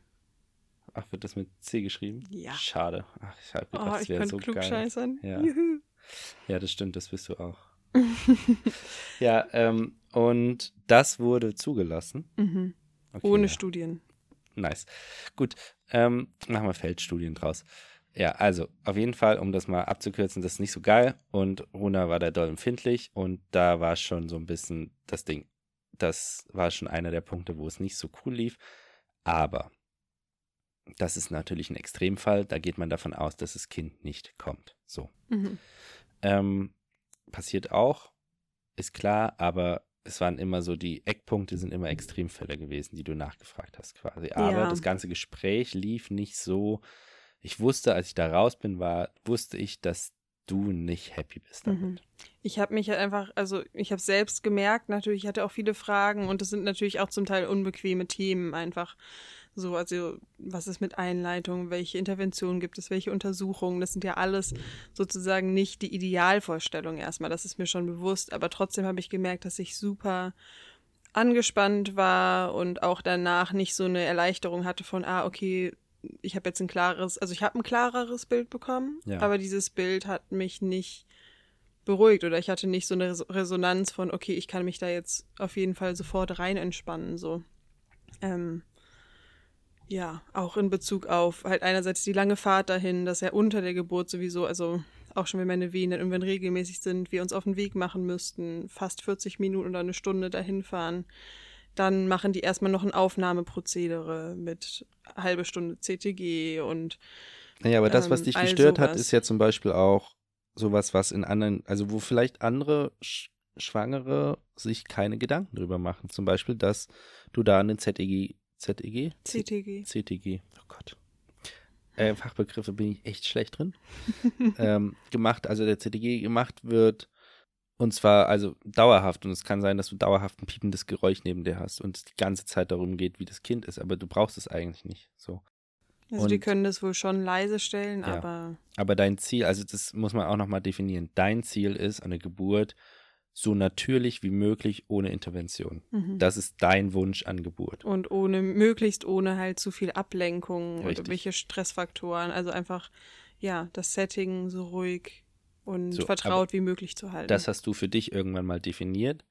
Ach, wird das mit C geschrieben? Ja. Schade. Ach, ich habe gedacht, oh, das wäre so geil. Ja. ja, das stimmt, das bist du auch. ja, ähm, und das wurde zugelassen. Mhm. Okay, Ohne ja. Studien. Nice. Gut, ähm, machen wir Feldstudien draus. Ja, also auf jeden Fall, um das mal abzukürzen, das ist nicht so geil. Und Runa war da doll empfindlich und da war schon so ein bisschen das Ding. Das war schon einer der Punkte, wo es nicht so cool lief. Aber das ist natürlich ein Extremfall. Da geht man davon aus, dass das Kind nicht kommt. So. Mhm. Ähm, passiert auch, ist klar, aber es waren immer so, die Eckpunkte sind immer Extremfälle gewesen, die du nachgefragt hast quasi. Aber ja. das ganze Gespräch lief nicht so. Ich wusste, als ich da raus bin, war, wusste ich, dass du nicht happy bist damit. Mhm. Ich habe mich halt einfach, also ich habe selbst gemerkt, natürlich, ich hatte auch viele Fragen und es sind natürlich auch zum Teil unbequeme Themen einfach. So, also was ist mit Einleitung, welche Interventionen gibt es, welche Untersuchungen, das sind ja alles sozusagen nicht die Idealvorstellung erstmal, das ist mir schon bewusst, aber trotzdem habe ich gemerkt, dass ich super angespannt war und auch danach nicht so eine Erleichterung hatte von, ah, okay, ich habe jetzt ein klares, also ich habe ein klareres Bild bekommen, ja. aber dieses Bild hat mich nicht beruhigt oder ich hatte nicht so eine Resonanz von, okay, ich kann mich da jetzt auf jeden Fall sofort rein entspannen, so. Ähm, ja, auch in Bezug auf halt einerseits die lange Fahrt dahin, dass er unter der Geburt sowieso, also auch schon wenn meine Wehen dann irgendwann regelmäßig sind, wir uns auf den Weg machen müssten, fast 40 Minuten oder eine Stunde dahin fahren. Dann machen die erstmal noch ein Aufnahmeprozedere mit halbe Stunde CTG und. Naja, aber das, was ähm, dich gestört hat, ist ja zum Beispiel auch sowas, was in anderen, also wo vielleicht andere Sch Schwangere sich keine Gedanken drüber machen. Zum Beispiel, dass du da einen ZEG ZEG? CTG. CTG. Oh Gott. Äh, Fachbegriffe bin ich echt schlecht drin. ähm, gemacht, also der CTG gemacht wird und zwar also dauerhaft und es kann sein, dass du dauerhaft ein piependes Geräusch neben dir hast und es die ganze Zeit darum geht, wie das Kind ist, aber du brauchst es eigentlich nicht. So. Also die können das wohl schon leise stellen, Ja. aber Aber dein Ziel, also das muss man auch nochmal definieren. Dein Ziel ist eine Geburt so natürlich wie möglich ohne Intervention. mhm. Das ist dein Wunsch an Geburt. und ohne, möglichst ohne halt zu viel Ablenkung und Richtig. irgendwelche Stressfaktoren. Also einfach, ja, das Setting so ruhig und So, vertraut wie möglich zu halten. Das hast du für dich irgendwann mal definiert.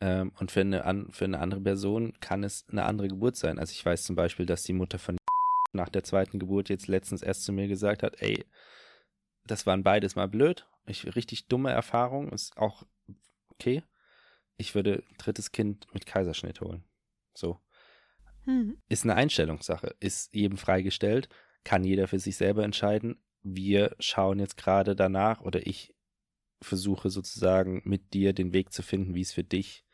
Ähm, und für eine, an, für eine andere Person kann es eine andere Geburt sein. Also ich weiß zum Beispiel, dass die Mutter von nach der zweiten Geburt jetzt letztens erst zu mir gesagt hat, ey, das waren beides mal blöd. Ich, richtig dumme Erfahrung, ist auch okay. Ich würde ein drittes Kind mit Kaiserschnitt holen. So. Hm. Ist eine Einstellungssache, ist jedem freigestellt, kann jeder für sich selber entscheiden. Wir schauen jetzt gerade danach oder ich versuche sozusagen mit dir den Weg zu finden, wie es für dich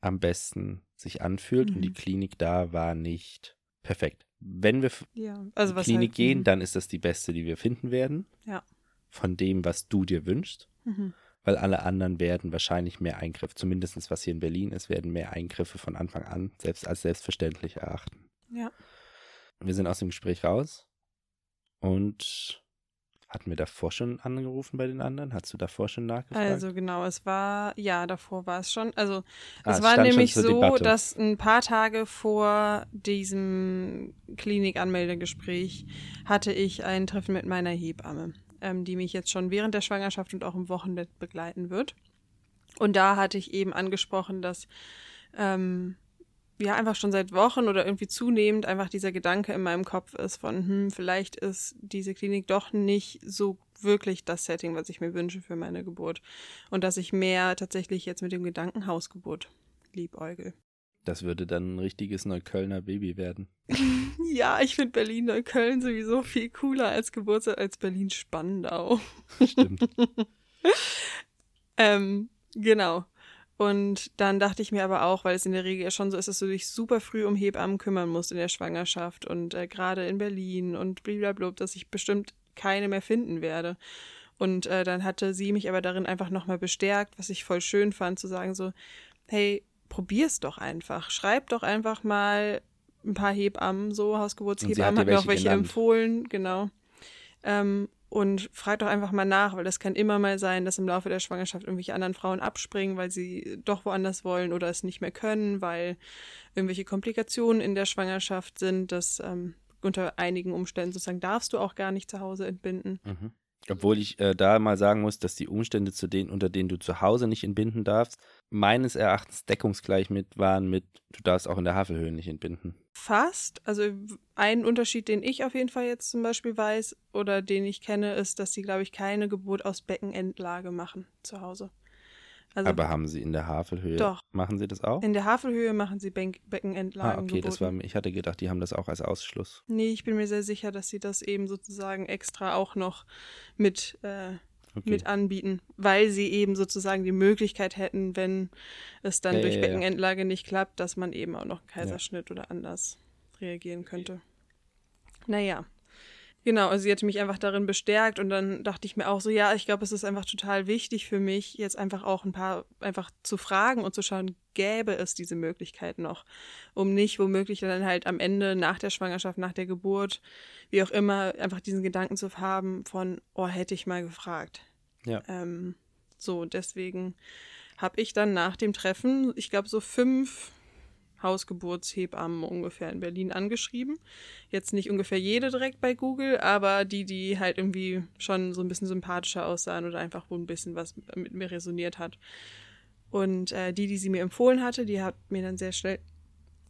am besten sich anfühlt. Und die Mhm. Klinik da war nicht perfekt. Wenn wir Ja, also in die Klinik halt, gehen, mhm. dann ist das die beste, die wir finden werden. Ja. Von dem, was du dir wünschst. Mhm. Weil alle anderen werden wahrscheinlich mehr Eingriffe, zumindest was hier in Berlin ist, werden mehr Eingriffe von Anfang an selbst als selbstverständlich erachten. Ja. Wir sind aus dem Gespräch raus und hatten wir davor schon angerufen bei den anderen? Hast du davor schon nachgefragt? Also genau, es war, ja, davor war es schon. Also Ah, es es war nämlich so, Debatte. dass ein paar Tage vor diesem Klinikanmeldegespräch hatte ich ein Treffen mit meiner Hebamme, ähm, die mich jetzt schon während der Schwangerschaft und auch im Wochenbett begleiten wird. Und da hatte ich eben angesprochen, dass ähm, ja einfach schon seit Wochen oder irgendwie zunehmend einfach dieser Gedanke in meinem Kopf ist von, hm, vielleicht ist diese Klinik doch nicht so wirklich das Setting, was ich mir wünsche für meine Geburt. Und dass ich mehr tatsächlich jetzt mit dem Gedanken Hausgeburt liebäugel. Das würde dann ein richtiges Neuköllner Baby werden. Ja, ich finde Berlin-Neukölln sowieso viel cooler als Geburtsort als Berlin-Spandau. Stimmt. Ähm, genau. Und dann dachte ich mir aber auch, weil es in der Regel ja schon so ist, dass du dich super früh um Hebammen kümmern musst in der Schwangerschaft und äh, gerade in Berlin und blablabla, dass ich bestimmt keine mehr finden werde. Und äh, dann hatte sie mich aber darin einfach nochmal bestärkt, was ich voll schön fand, zu sagen so, hey, probier's doch einfach. Schreib doch einfach mal ein paar Hebammen, so Hausgeburtshebammen, hat hat mir auch welche welche genannt. empfohlen, genau. Ähm, und frag doch einfach mal nach, weil das kann immer mal sein, dass im Laufe der Schwangerschaft irgendwelche anderen Frauen abspringen, weil sie doch woanders wollen oder es nicht mehr können, weil irgendwelche Komplikationen in der Schwangerschaft sind, dass ähm, unter einigen Umständen sozusagen darfst du auch gar nicht zu Hause entbinden. Mhm. Obwohl ich äh, da mal sagen muss, dass die Umstände, zu denen, unter denen du zu Hause nicht entbinden darfst, meines Erachtens deckungsgleich mit waren mit, du darfst auch in der Havelhöhe nicht entbinden. Fast. Also ein Unterschied, den ich auf jeden Fall jetzt zum Beispiel weiß oder den ich kenne, ist, dass sie, glaube ich, keine Geburt aus Beckenendlage machen zu Hause. Also Aber haben sie in der Havelhöhe, Doch. machen sie das auch? in der Havelhöhe machen sie Ben- Beckenendlagen. Ah, okay, das war, ich hatte gedacht, die haben das auch als Ausschluss. Nee, ich bin mir sehr sicher, dass sie das eben sozusagen extra auch noch mit, äh, Okay. mit anbieten, weil sie eben sozusagen die Möglichkeit hätten, wenn es dann Ja, durch ja. Beckenendlage nicht klappt, dass man eben auch noch einen Kaiserschnitt oder anders reagieren könnte. Naja. Genau, also sie hatte mich einfach darin bestärkt und dann dachte ich mir auch so, ja, ich glaube, es ist einfach total wichtig für mich, jetzt einfach auch ein paar, einfach zu fragen und zu schauen, gäbe es diese Möglichkeit noch, um nicht womöglich dann halt am Ende nach der Schwangerschaft, nach der Geburt, wie auch immer, einfach diesen Gedanken zu haben von, oh, hätte ich mal gefragt. Ja. Ähm, so, deswegen habe ich dann nach dem Treffen, ich glaube, so fünf Hausgeburtshebammen ungefähr in Berlin angeschrieben. Jetzt nicht ungefähr jede direkt bei Google, aber die, die halt irgendwie schon so ein bisschen sympathischer aussahen oder einfach wo ein bisschen was mit mir resoniert hat. Und äh, die, die sie mir empfohlen hatte, die hat mir dann sehr schnell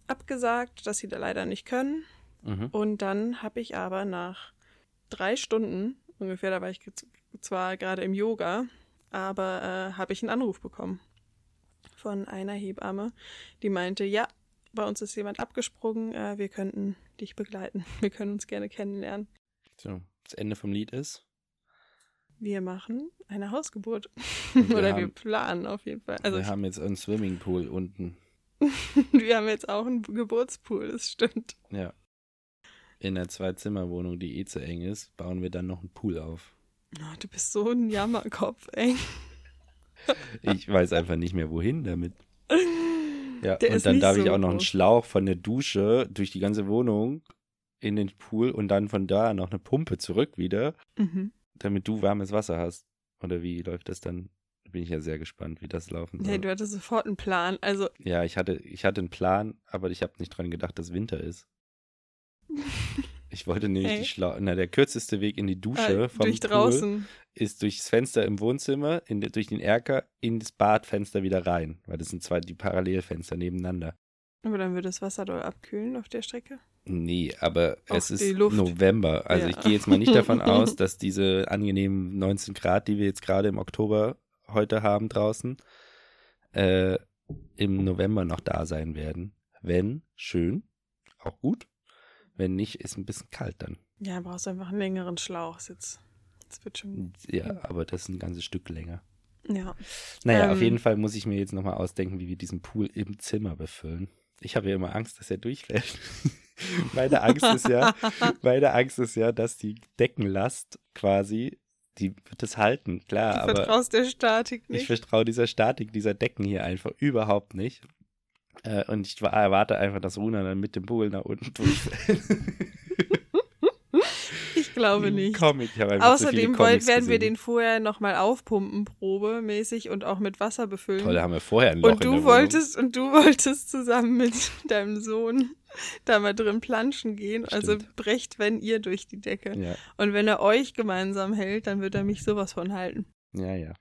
abgesagt, dass sie da leider nicht können. Mhm. Und dann habe ich aber nach drei Stunden ungefähr, da war ich zwar gerade im Yoga, aber äh, habe ich einen Anruf bekommen von einer Hebamme, die meinte, ja, bei uns ist jemand abgesprungen, äh, wir könnten dich begleiten, wir können uns gerne kennenlernen. So, das Ende vom Lied ist. Wir machen eine Hausgeburt. Wir Oder wir haben- planen auf jeden Fall. Also wir haben jetzt einen Swimmingpool unten. wir haben jetzt auch einen Geburtspool, das stimmt. Ja. In der Zwei-Zimmer-Wohnung, die eh zu eng ist, bauen wir dann noch einen Pool auf. Oh, du bist so ein Jammerkopf, ey. Ich weiß einfach nicht mehr, wohin damit. Ja, Der und dann darf ich so auch noch einen. Schlauch von der Dusche durch die ganze Wohnung in den Pool und dann von da noch eine Pumpe zurück wieder, Mhm. damit du warmes Wasser hast. Oder wie läuft das dann? Bin ich ja sehr gespannt, wie das laufen soll. Nee, du hattest sofort einen Plan. Also, ja, ich hatte, ich hatte einen Plan, aber ich habe nicht dran gedacht, dass Winter ist. Ich wollte nämlich na, der kürzeste Weg in die Dusche äh, vom durch Pool draußen. ist durchs Fenster im Wohnzimmer, in, durch den Erker, in das Badfenster wieder rein. Weil das sind zwei die Parallelfenster nebeneinander. Aber dann würde das Wasser doll abkühlen auf der Strecke. Nee, aber Auch es ist. November. Also Ja. ich gehe jetzt mal nicht davon aus, dass diese angenehmen 19 Grad, die wir jetzt gerade im Oktober heute haben draußen, äh, im November noch da sein werden. Wenn, schön, auch gut. Wenn nicht, ist ein bisschen kalt dann. Ja, brauchst einfach einen längeren Schlauch. Jetzt, jetzt wird schon. Ja, aber das ist ein ganzes Stück länger. Ja. Naja, auf Ähm. jeden Fall muss ich mir jetzt nochmal ausdenken, wie wir diesen Pool im Zimmer befüllen. Ich habe ja immer Angst, dass er durchfällt. meine Angst ist ja, meine Angst ist ja, dass die Deckenlast quasi, die wird es halten, klar, Du aber vertraust der Statik ich nicht. vertraue dieser Statik, dieser Decken hier einfach überhaupt nicht. Äh, und ich wa- erwarte einfach, dass Runa dann mit dem Pool nach unten durchfällt. Ich glaube nicht. Comic. Außerdem wollen, Comics werden wir gesehen. den vorher nochmal aufpumpen, probemäßig und auch mit Wasser befüllen. Toll, da haben wir vorher ein Loch und du wolltest und du wolltest zusammen mit deinem Sohn da mal drin planschen gehen. Also Stimmt. brecht, wenn ihr durch die Decke. Ja. Und wenn er euch gemeinsam hält, dann wird er mich sowas von halten. Ja, ja.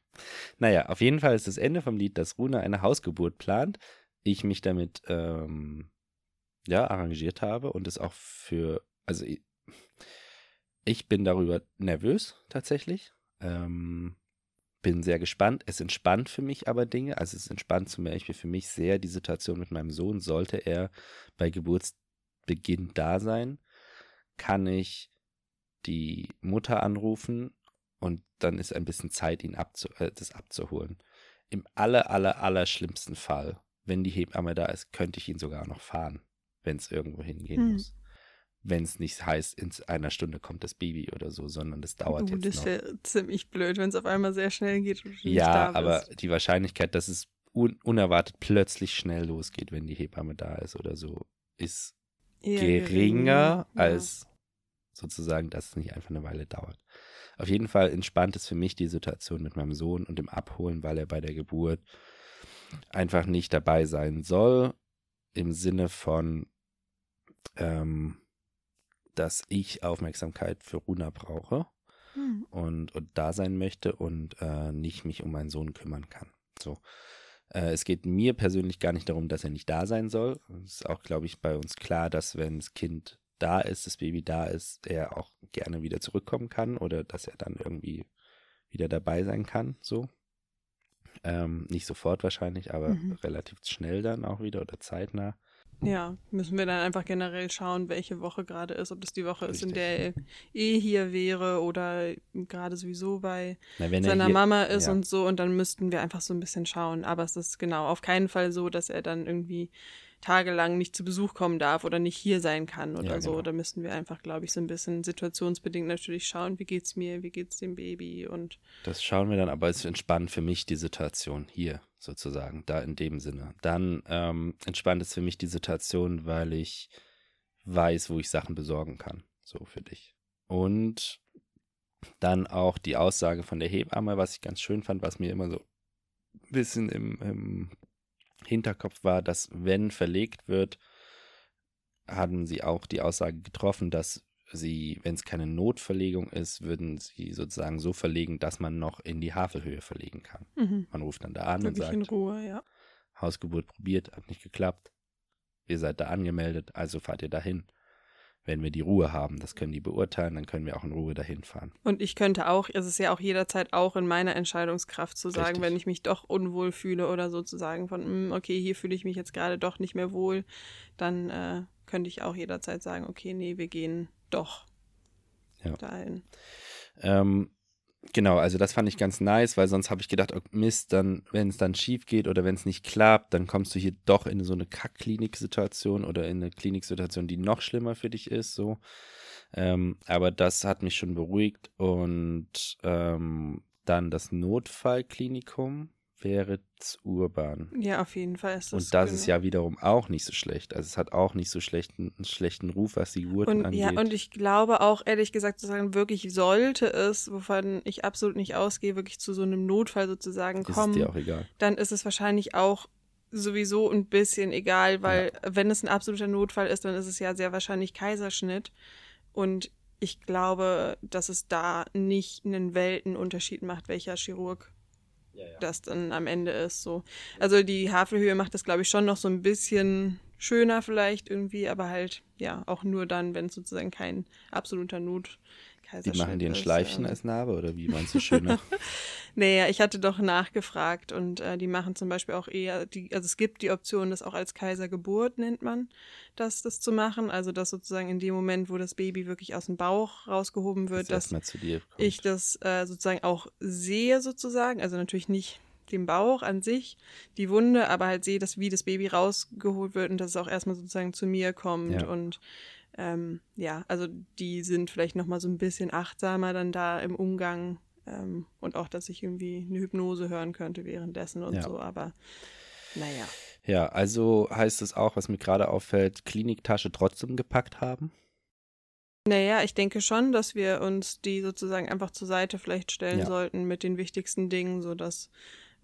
Naja, auf jeden Fall ist das Ende vom Lied, dass Runa eine Hausgeburt plant. Ich mich damit ähm, ja, arrangiert habe und es auch für, also ich, ich bin darüber nervös tatsächlich. Ähm, bin sehr gespannt. Es entspannt für mich aber Dinge. Also es entspannt zum Beispiel für mich sehr die Situation mit meinem Sohn. Sollte er bei Geburtsbeginn da sein, kann ich die Mutter anrufen und dann ist ein bisschen Zeit, ihn abzu äh, das abzuholen. Im aller, aller, aller schlimmsten Fall, wenn die Hebamme da ist, könnte ich ihn sogar noch fahren, wenn es irgendwo hingehen Hm. muss. Wenn es nicht heißt, in einer Stunde kommt das Baby oder so, sondern das dauert Uh, jetzt das noch. wäre ziemlich blöd, wenn es auf einmal sehr schnell geht und du Ja, aber die Wahrscheinlichkeit, dass es un unerwartet plötzlich schnell losgeht, wenn die Hebamme da ist oder so, ist Eher geringer ja. als sozusagen, dass es nicht einfach eine Weile dauert. Auf jeden Fall entspannt es für mich die Situation mit meinem Sohn und dem Abholen, weil er bei der Geburt einfach nicht dabei sein soll, im Sinne von, ähm, dass ich Aufmerksamkeit für Runa brauche Hm. und, und da sein möchte und äh, nicht mich um meinen Sohn kümmern kann. So. Äh, es geht mir persönlich gar nicht darum, dass er nicht da sein soll. Es ist auch, glaube ich, bei uns klar, dass wenn das Kind da ist, das Baby da ist, er auch gerne wieder zurückkommen kann oder dass er dann irgendwie wieder dabei sein kann. So. Ähm, nicht sofort wahrscheinlich, aber Mhm. relativ schnell dann auch wieder oder zeitnah. Ja, müssen wir dann einfach generell schauen, welche Woche gerade ist, ob das die Woche ist, in Richtig. der er eh hier wäre oder gerade sowieso bei Na, seiner er hier, Mama ist ja. und so und dann müssten wir einfach so ein bisschen schauen. Aber es ist genau auf keinen Fall so, dass er dann irgendwie tagelang nicht zu Besuch kommen darf oder nicht hier sein kann oder Ja, so. genau. Da müssten wir einfach, glaube ich, so ein bisschen situationsbedingt natürlich schauen, wie geht's mir, wie geht's dem Baby und Das schauen wir dann, aber es entspannt für mich die Situation hier sozusagen, da in dem Sinne. Dann ähm, entspannt es für mich die Situation, weil ich weiß, wo ich Sachen besorgen kann, so für dich. Und dann auch die Aussage von der Hebamme, was ich ganz schön fand, was mir immer so ein bisschen im, im Hinterkopf war, dass wenn verlegt wird, haben sie auch die Aussage getroffen, dass sie, wenn es keine Notverlegung ist, würden sie sozusagen so verlegen, dass man noch in die Havelhöhe verlegen kann. mhm. Man ruft dann da an wirklich und sagt, Ruhe, ja. Hausgeburt probiert, hat nicht geklappt. Ihr seid da angemeldet, also fahrt ihr dahin. Wenn wir die Ruhe haben, das können die beurteilen, dann können wir auch in Ruhe dahin fahren. Und ich könnte auch, es ist ja auch jederzeit auch in meiner Entscheidungskraft zu sagen, Richtig. wenn ich mich doch unwohl fühle oder sozusagen von, "Mm, okay, hier fühle ich mich jetzt gerade doch nicht mehr wohl, dann äh, könnte ich auch jederzeit sagen, okay, nee, wir gehen doch Ja. dahin. Ähm, genau, also das fand ich ganz nice, weil sonst habe ich gedacht, oh Mist, dann, wenn es dann schief geht oder wenn es nicht klappt, dann kommst du hier doch in so eine Kack-Klinik-Situation oder in eine Kliniksituation, die noch schlimmer für dich ist, so. Ähm, aber das hat mich schon beruhigt und ähm, dann das Notfallklinikum wäre es urban. Ja, auf jeden Fall ist das. Und das genau. ist ja wiederum auch nicht so schlecht. Also es hat auch nicht so schlechten, einen schlechten Ruf, was die Und, angeht. ja, und ich glaube auch, ehrlich gesagt, sozusagen wirklich sollte es, wovon ich absolut nicht ausgehe, wirklich zu so einem Notfall sozusagen kommen, ist dir auch egal. dann ist es wahrscheinlich auch sowieso ein bisschen egal, weil wenn es ein absoluter Notfall ist, dann ist es ja sehr wahrscheinlich Kaiserschnitt. Und ich glaube, dass es da nicht einen Weltenunterschied macht, welcher Chirurg das dann am Ende ist. So. Also die Havelhöhe macht das, glaube ich, schon noch so ein bisschen schöner vielleicht irgendwie, aber halt, ja, auch nur dann, wenn es sozusagen kein absoluter Die machen ist, Schleifchen ähm. als Narbe oder wie meinst du schöner? Naja, ich hatte doch nachgefragt und äh, die machen zum Beispiel auch eher, die, also es gibt die Option, das auch als Kaisergeburt nennt man, das, das zu machen. Also dass sozusagen in dem Moment, wo das Baby wirklich aus dem Bauch rausgehoben wird, das dass ich das äh, sozusagen auch sehe sozusagen, also natürlich nicht den Bauch an sich, die Wunde, aber halt sehe, dass wie das Baby rausgeholt wird und dass es auch erstmal sozusagen zu mir kommt Ja. und ähm, ja, also die sind vielleicht nochmal so ein bisschen achtsamer dann da im Umgang ähm, und auch, dass ich irgendwie eine Hypnose hören könnte währenddessen und Ja. so, aber naja. Ja, also heißt es auch, was mir gerade auffällt, Kliniktasche trotzdem gepackt haben. Naja, ich denke schon, dass wir uns die sozusagen einfach zur Seite vielleicht stellen Ja. sollten mit den wichtigsten Dingen, sodass,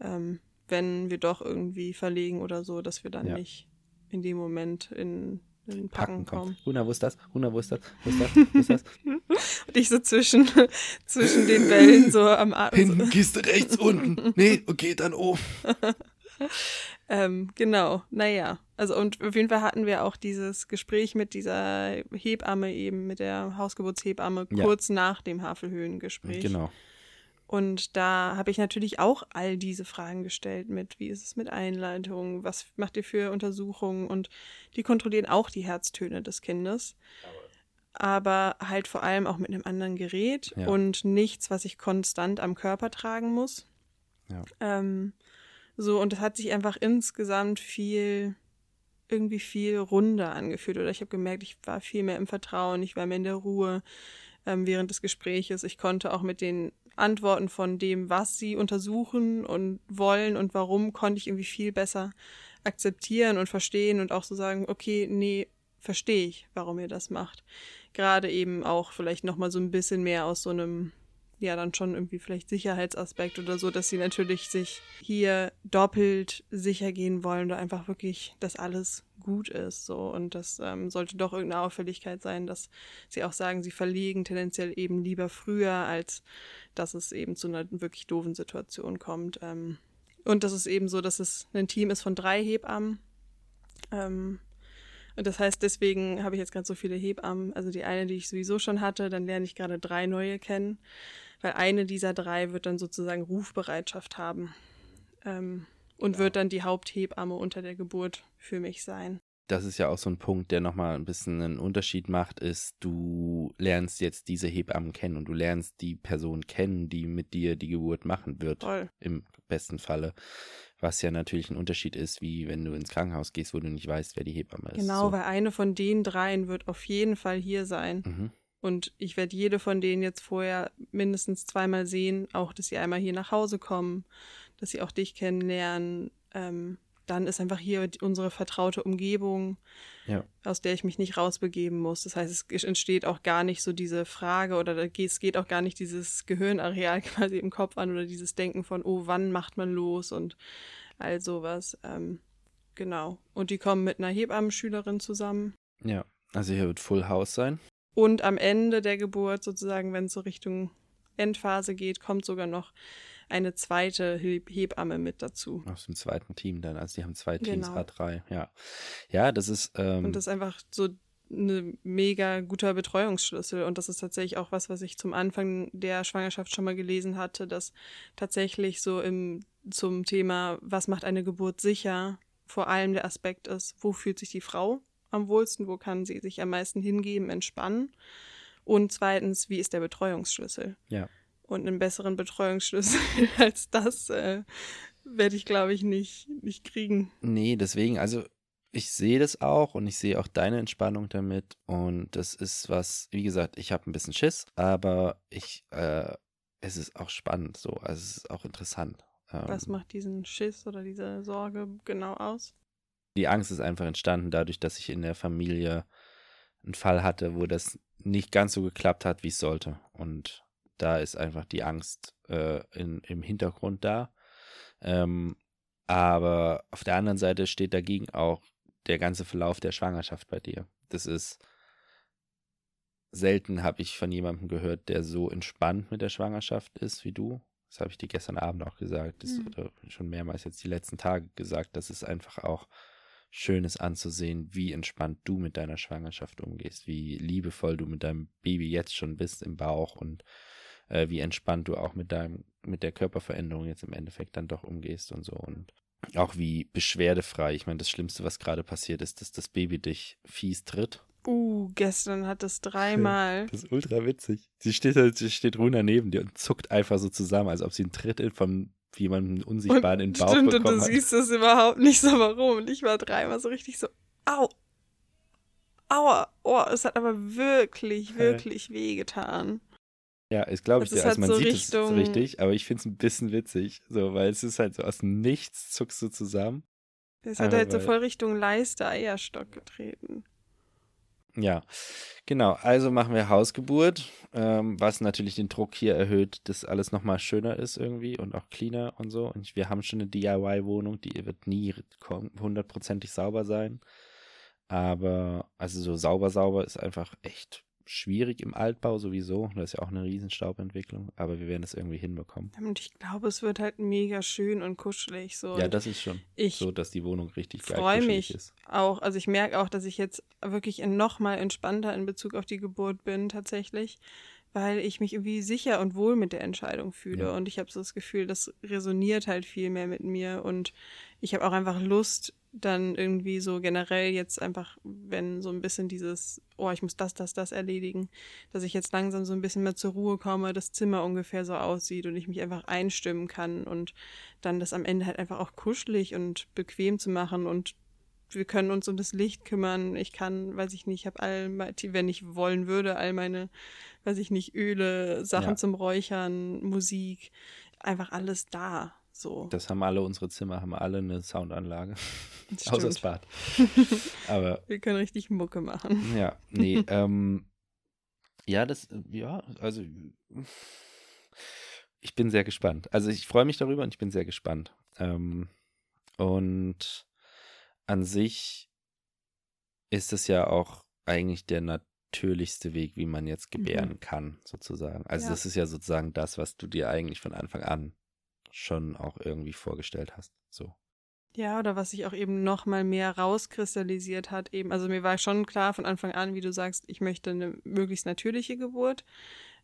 ähm, wenn wir doch irgendwie verlegen oder so, dass wir dann Ja. nicht in dem Moment in, in Packen Packen kommen. kommt. Huna, wo ist das? Huna, wo ist das? Wo ist das? Wo ist das? Und ich so zwischen, zwischen den Wellen so am Arm. So. Kiste rechts unten. Nee, okay, dann oben. Ähm, genau, naja. Also und auf jeden Fall hatten wir auch dieses Gespräch mit dieser Hebamme eben, mit der Hausgeburtshebamme, Ja. kurz nach dem Havelhöhengespräch. Genau. Und da habe ich natürlich auch all diese Fragen gestellt mit, wie ist es mit Einleitungen, was macht ihr für Untersuchungen und die kontrollieren auch die Herztöne des Kindes. Aber halt vor allem auch mit einem anderen Gerät Ja. und nichts, was ich konstant am Körper tragen muss. Ja. Ähm, so, und es hat sich einfach insgesamt viel, irgendwie viel runder angefühlt. Oder ich habe gemerkt, ich war viel mehr im Vertrauen, ich war mehr in der Ruhe ähm, während des Gespräches. Ich konnte auch mit den Antworten von dem, was sie untersuchen und wollen und warum, konnte ich irgendwie viel besser akzeptieren und verstehen und auch so sagen, okay, nee, verstehe ich, warum ihr das macht. Gerade eben auch vielleicht nochmal so ein bisschen mehr aus so einem, ja, dann schon irgendwie vielleicht Sicherheitsaspekt oder so, dass sie natürlich sich hier doppelt sicher gehen wollen oder einfach wirklich, dass alles gut ist, so. Und das ähm, sollte doch irgendeine Auffälligkeit sein, dass sie auch sagen, sie verlegen tendenziell eben lieber früher, als dass es eben zu einer wirklich doofen Situation kommt. Ähm, und das ist eben so, dass es ein Team ist von drei Hebammen. Ähm, und das heißt, deswegen habe ich jetzt gerade so viele Hebammen. Also die eine, die ich sowieso schon hatte, dann lerne ich gerade drei neue kennen. Weil eine dieser drei wird dann sozusagen Rufbereitschaft haben. Ähm, und wird dann die Haupthebamme unter der Geburt für mich sein. Das ist ja auch so ein Punkt, der nochmal ein bisschen einen Unterschied macht, ist, du lernst jetzt diese Hebammen kennen und du lernst die Person kennen, die mit dir die Geburt machen wird. Toll. Im besten Falle. Was ja natürlich ein Unterschied ist, wie wenn du ins Krankenhaus gehst, wo du nicht weißt, wer die Hebamme ist. Genau, so. weil eine von den dreien wird auf jeden Fall hier sein. Mhm. Und ich werde jede von denen jetzt vorher mindestens zweimal sehen, auch dass sie einmal hier nach Hause kommen, dass sie auch dich kennenlernen. Ähm, dann ist einfach hier unsere vertraute Umgebung, Ja. aus der ich mich nicht rausbegeben muss. Das heißt, es entsteht auch gar nicht so diese Frage oder da geht- es geht auch gar nicht dieses Gehirnareal quasi im Kopf an oder dieses Denken von, oh, wann macht man los und all sowas. Ähm, genau. Und die kommen mit einer Hebammenschülerin zusammen. Ja. Also hier wird Full House sein. Und am Ende der Geburt, sozusagen, wenn es so Richtung Endphase geht, kommt sogar noch eine zweite He- Hebamme mit dazu. Aus dem zweiten Team dann. Also die haben zwei Teams, Genau. A3. Ja. Ja, das ist. Ähm, Und das ist einfach so ein mega guter Betreuungsschlüssel. Und das ist tatsächlich auch was, was ich zum Anfang der Schwangerschaft schon mal gelesen hatte, dass tatsächlich so im, zum Thema, was macht eine Geburt sicher, vor allem der Aspekt ist, wo fühlt sich die Frau am wohlsten, wo kann sie sich am meisten hingeben, entspannen. Und zweitens, wie ist der Betreuungsschlüssel? ja. Und einen besseren Betreuungsschlüssel als das äh, werde ich, glaube ich, nicht, nicht kriegen. Nee, deswegen, also ich sehe das auch und ich sehe auch deine Entspannung damit. Und das ist was, wie gesagt, ich habe ein bisschen Schiss, aber ich, äh, es ist auch spannend so. Also es ist auch interessant. Ähm, Was macht diesen Schiss oder diese Sorge genau aus? Die Angst ist einfach entstanden dadurch, dass ich in der Familie einen Fall hatte, wo das nicht ganz so geklappt hat, wie es sollte. Und da ist einfach die Angst äh, in, im Hintergrund da. Ähm, aber auf der anderen Seite steht dagegen auch der ganze Verlauf der Schwangerschaft bei dir. Das ist selten habe ich von jemandem gehört, der so entspannt mit der Schwangerschaft ist wie du. Das habe ich dir gestern Abend auch gesagt, das, Mhm. oder schon mehrmals jetzt die letzten Tage gesagt, dass es einfach auch schön ist anzusehen, wie entspannt du mit deiner Schwangerschaft umgehst, wie liebevoll du mit deinem Baby jetzt schon bist im Bauch und äh, wie entspannt du auch mit deinem, mit der Körperveränderung jetzt im Endeffekt dann doch umgehst und so und auch wie beschwerdefrei. Ich meine, das Schlimmste, was gerade passiert ist, dass das Baby dich fies tritt. Uh, gestern hat es dreimal. Das ist ultra witzig. Sie steht, halt- sie steht Runa neben dir und zuckt einfach so zusammen, als ob sie einen Tritt in- von jemandem Unsichtbaren in den Bauch stimmt, und bekommen du hat. siehst es überhaupt nicht so, warum. Und ich war dreimal so richtig so, au, aua, oh, es hat aber wirklich, wirklich wehgetan. Ja, ist glaube ich Das ist dir. Also halt man so sieht Richtung- es richtig, aber ich finde es ein bisschen witzig, so, weil es ist halt so aus Nichts zuckst du zusammen. Es hat Aber halt so voll Richtung Leiste Eierstock getreten. Ja, genau. Also machen wir Hausgeburt, ähm, was natürlich den Druck hier erhöht, dass alles nochmal schöner ist irgendwie und auch cleaner und so. Und wir haben schon eine DIY-Wohnung, die wird nie hundertprozentig sauber sein. Aber also so sauber, sauber ist einfach echt schwierig im Altbau sowieso. Das ist ja auch eine Riesenstaubentwicklung, aber wir werden das irgendwie hinbekommen. Und ich glaube, es wird halt mega schön und kuschelig. So. Ja, das ist schon ich so, dass die Wohnung richtig geil freue kuschelig mich ist. auch, also ich merke auch, dass ich jetzt wirklich nochmal entspannter in Bezug auf die Geburt bin, tatsächlich, weil ich mich irgendwie sicher und wohl mit der Entscheidung fühle. Ja. Und ich habe so das Gefühl, das resoniert halt viel mehr mit mir. Und ich habe auch einfach Lust, dann irgendwie so generell jetzt einfach, wenn so ein bisschen dieses, oh, ich muss das, das, das erledigen, dass ich jetzt langsam so ein bisschen mehr zur Ruhe komme, das Zimmer ungefähr so aussieht und ich mich einfach einstimmen kann und dann das am Ende halt einfach auch kuschelig und bequem zu machen und wir können uns um das Licht kümmern. Ich kann, weiß ich nicht, ich habe all, wenn ich wollen würde, all meine, weiß ich nicht, Öle, Sachen Ja. zum Räuchern, Musik, einfach alles da. So. Das haben alle unsere Zimmer, haben alle eine Soundanlage. Das Außer das. Bad. Aber Wir können richtig Mucke machen. Ja, nee, ähm, ja, das, ja, also ich bin sehr gespannt. Also ich freue mich darüber und ich bin sehr gespannt. Ähm, und an sich ist es ja auch eigentlich der natürlichste Weg, wie man jetzt gebären kann, sozusagen. Also Ja. das ist ja sozusagen das, was du dir eigentlich von Anfang an schon auch irgendwie vorgestellt hast. So. Ja, oder was sich auch eben noch mal mehr rauskristallisiert hat eben. Also mir war schon klar von Anfang an, wie du sagst, ich möchte eine möglichst natürliche Geburt.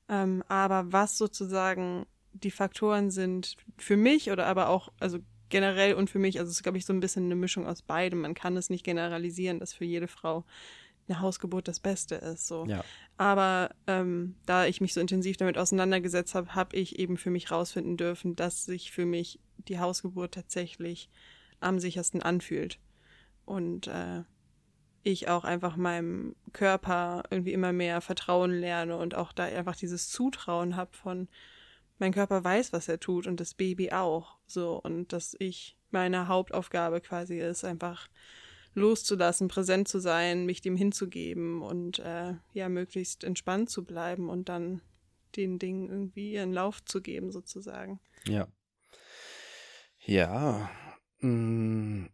Ähm, aber was sozusagen die Faktoren sind für mich oder aber auch, also generell und für mich, also es ist, glaube ich, so ein bisschen eine Mischung aus beidem. Man kann es nicht generalisieren, dass für jede Frau eine Hausgeburt das Beste ist. So. Ja. Aber ähm, da ich mich so intensiv damit auseinandergesetzt habe, habe ich eben für mich rausfinden dürfen, dass sich für mich die Hausgeburt tatsächlich am sichersten anfühlt. Und äh, ich auch einfach meinem Körper irgendwie immer mehr vertrauen lerne und auch da einfach dieses Zutrauen habe von, mein Körper weiß, was er tut und das Baby auch. So, und dass ich meine Hauptaufgabe quasi ist, einfach loszulassen, präsent zu sein, mich dem hinzugeben und äh, ja, möglichst entspannt zu bleiben und dann den Dingen irgendwie ihren Lauf zu geben, sozusagen. Ja. Ja. Mm.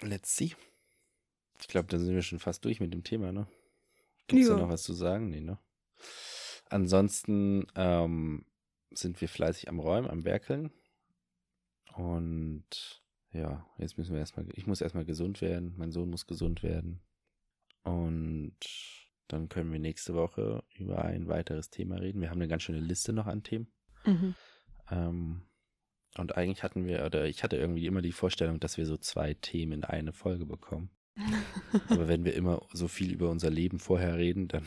Let's see. Ich glaube, da sind wir schon fast durch mit dem Thema, ne? Gibt es da noch was zu sagen? Nee, ne? Ansonsten ähm, sind wir fleißig am Räumen, am Werkeln. Und ja, jetzt müssen wir erstmal, ich muss erstmal gesund werden, mein Sohn muss gesund werden. Und dann können wir nächste Woche über ein weiteres Thema reden. Wir haben eine ganz schöne Liste noch an Themen. Mhm. Ähm, und eigentlich hatten wir, oder ich hatte irgendwie immer die Vorstellung, dass wir so zwei Themen in eine Folge bekommen. Aber wenn wir immer so viel über unser Leben vorher reden, dann,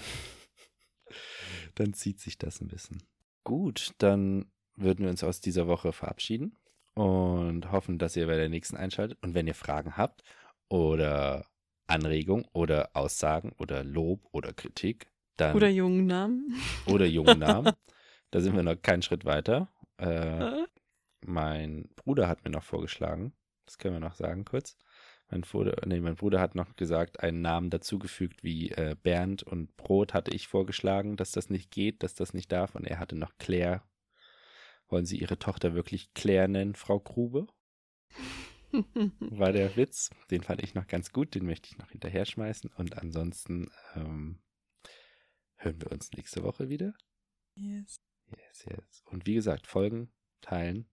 dann zieht sich das ein bisschen. Gut, dann würden wir uns aus dieser Woche verabschieden und hoffen, dass ihr bei der nächsten einschaltet. Und wenn ihr Fragen habt oder Anregungen oder Aussagen oder Lob oder Kritik, dann Oder jungen Namen. oder jungen Namen, da sind wir noch keinen Schritt weiter. Äh, mein Bruder hat mir noch vorgeschlagen, das können wir noch sagen kurz. Mein Bruder, nee, mein Bruder hat noch gesagt, einen Namen dazugefügt wie äh, Bernd und Brot hatte ich vorgeschlagen, dass das nicht geht, dass das nicht darf. Und er hatte noch Claire. Wollen Sie Ihre Tochter wirklich Claire nennen, Frau Grube? War der Witz. Den fand ich noch ganz gut, den möchte ich noch hinterher schmeißen. Und ansonsten ähm, hören wir uns nächste Woche wieder. Yes. Yes, yes. Und wie gesagt, folgen, teilen.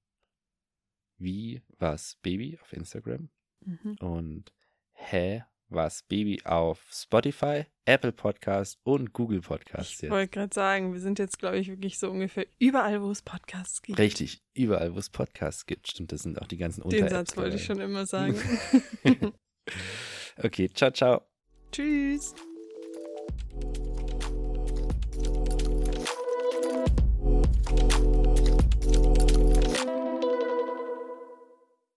Wie was Baby auf Instagram Mhm. und Hä was Baby auf Spotify, Apple Podcast und Google Podcast Ich jetzt. wollte gerade sagen, wir sind jetzt, glaube ich, wirklich so ungefähr überall, wo es Podcasts gibt. Richtig, überall, wo es Podcasts gibt. Stimmt, das sind auch die ganzen Den Unter Satz wollte ich schon immer sagen. Okay, ciao, ciao. Tschüss.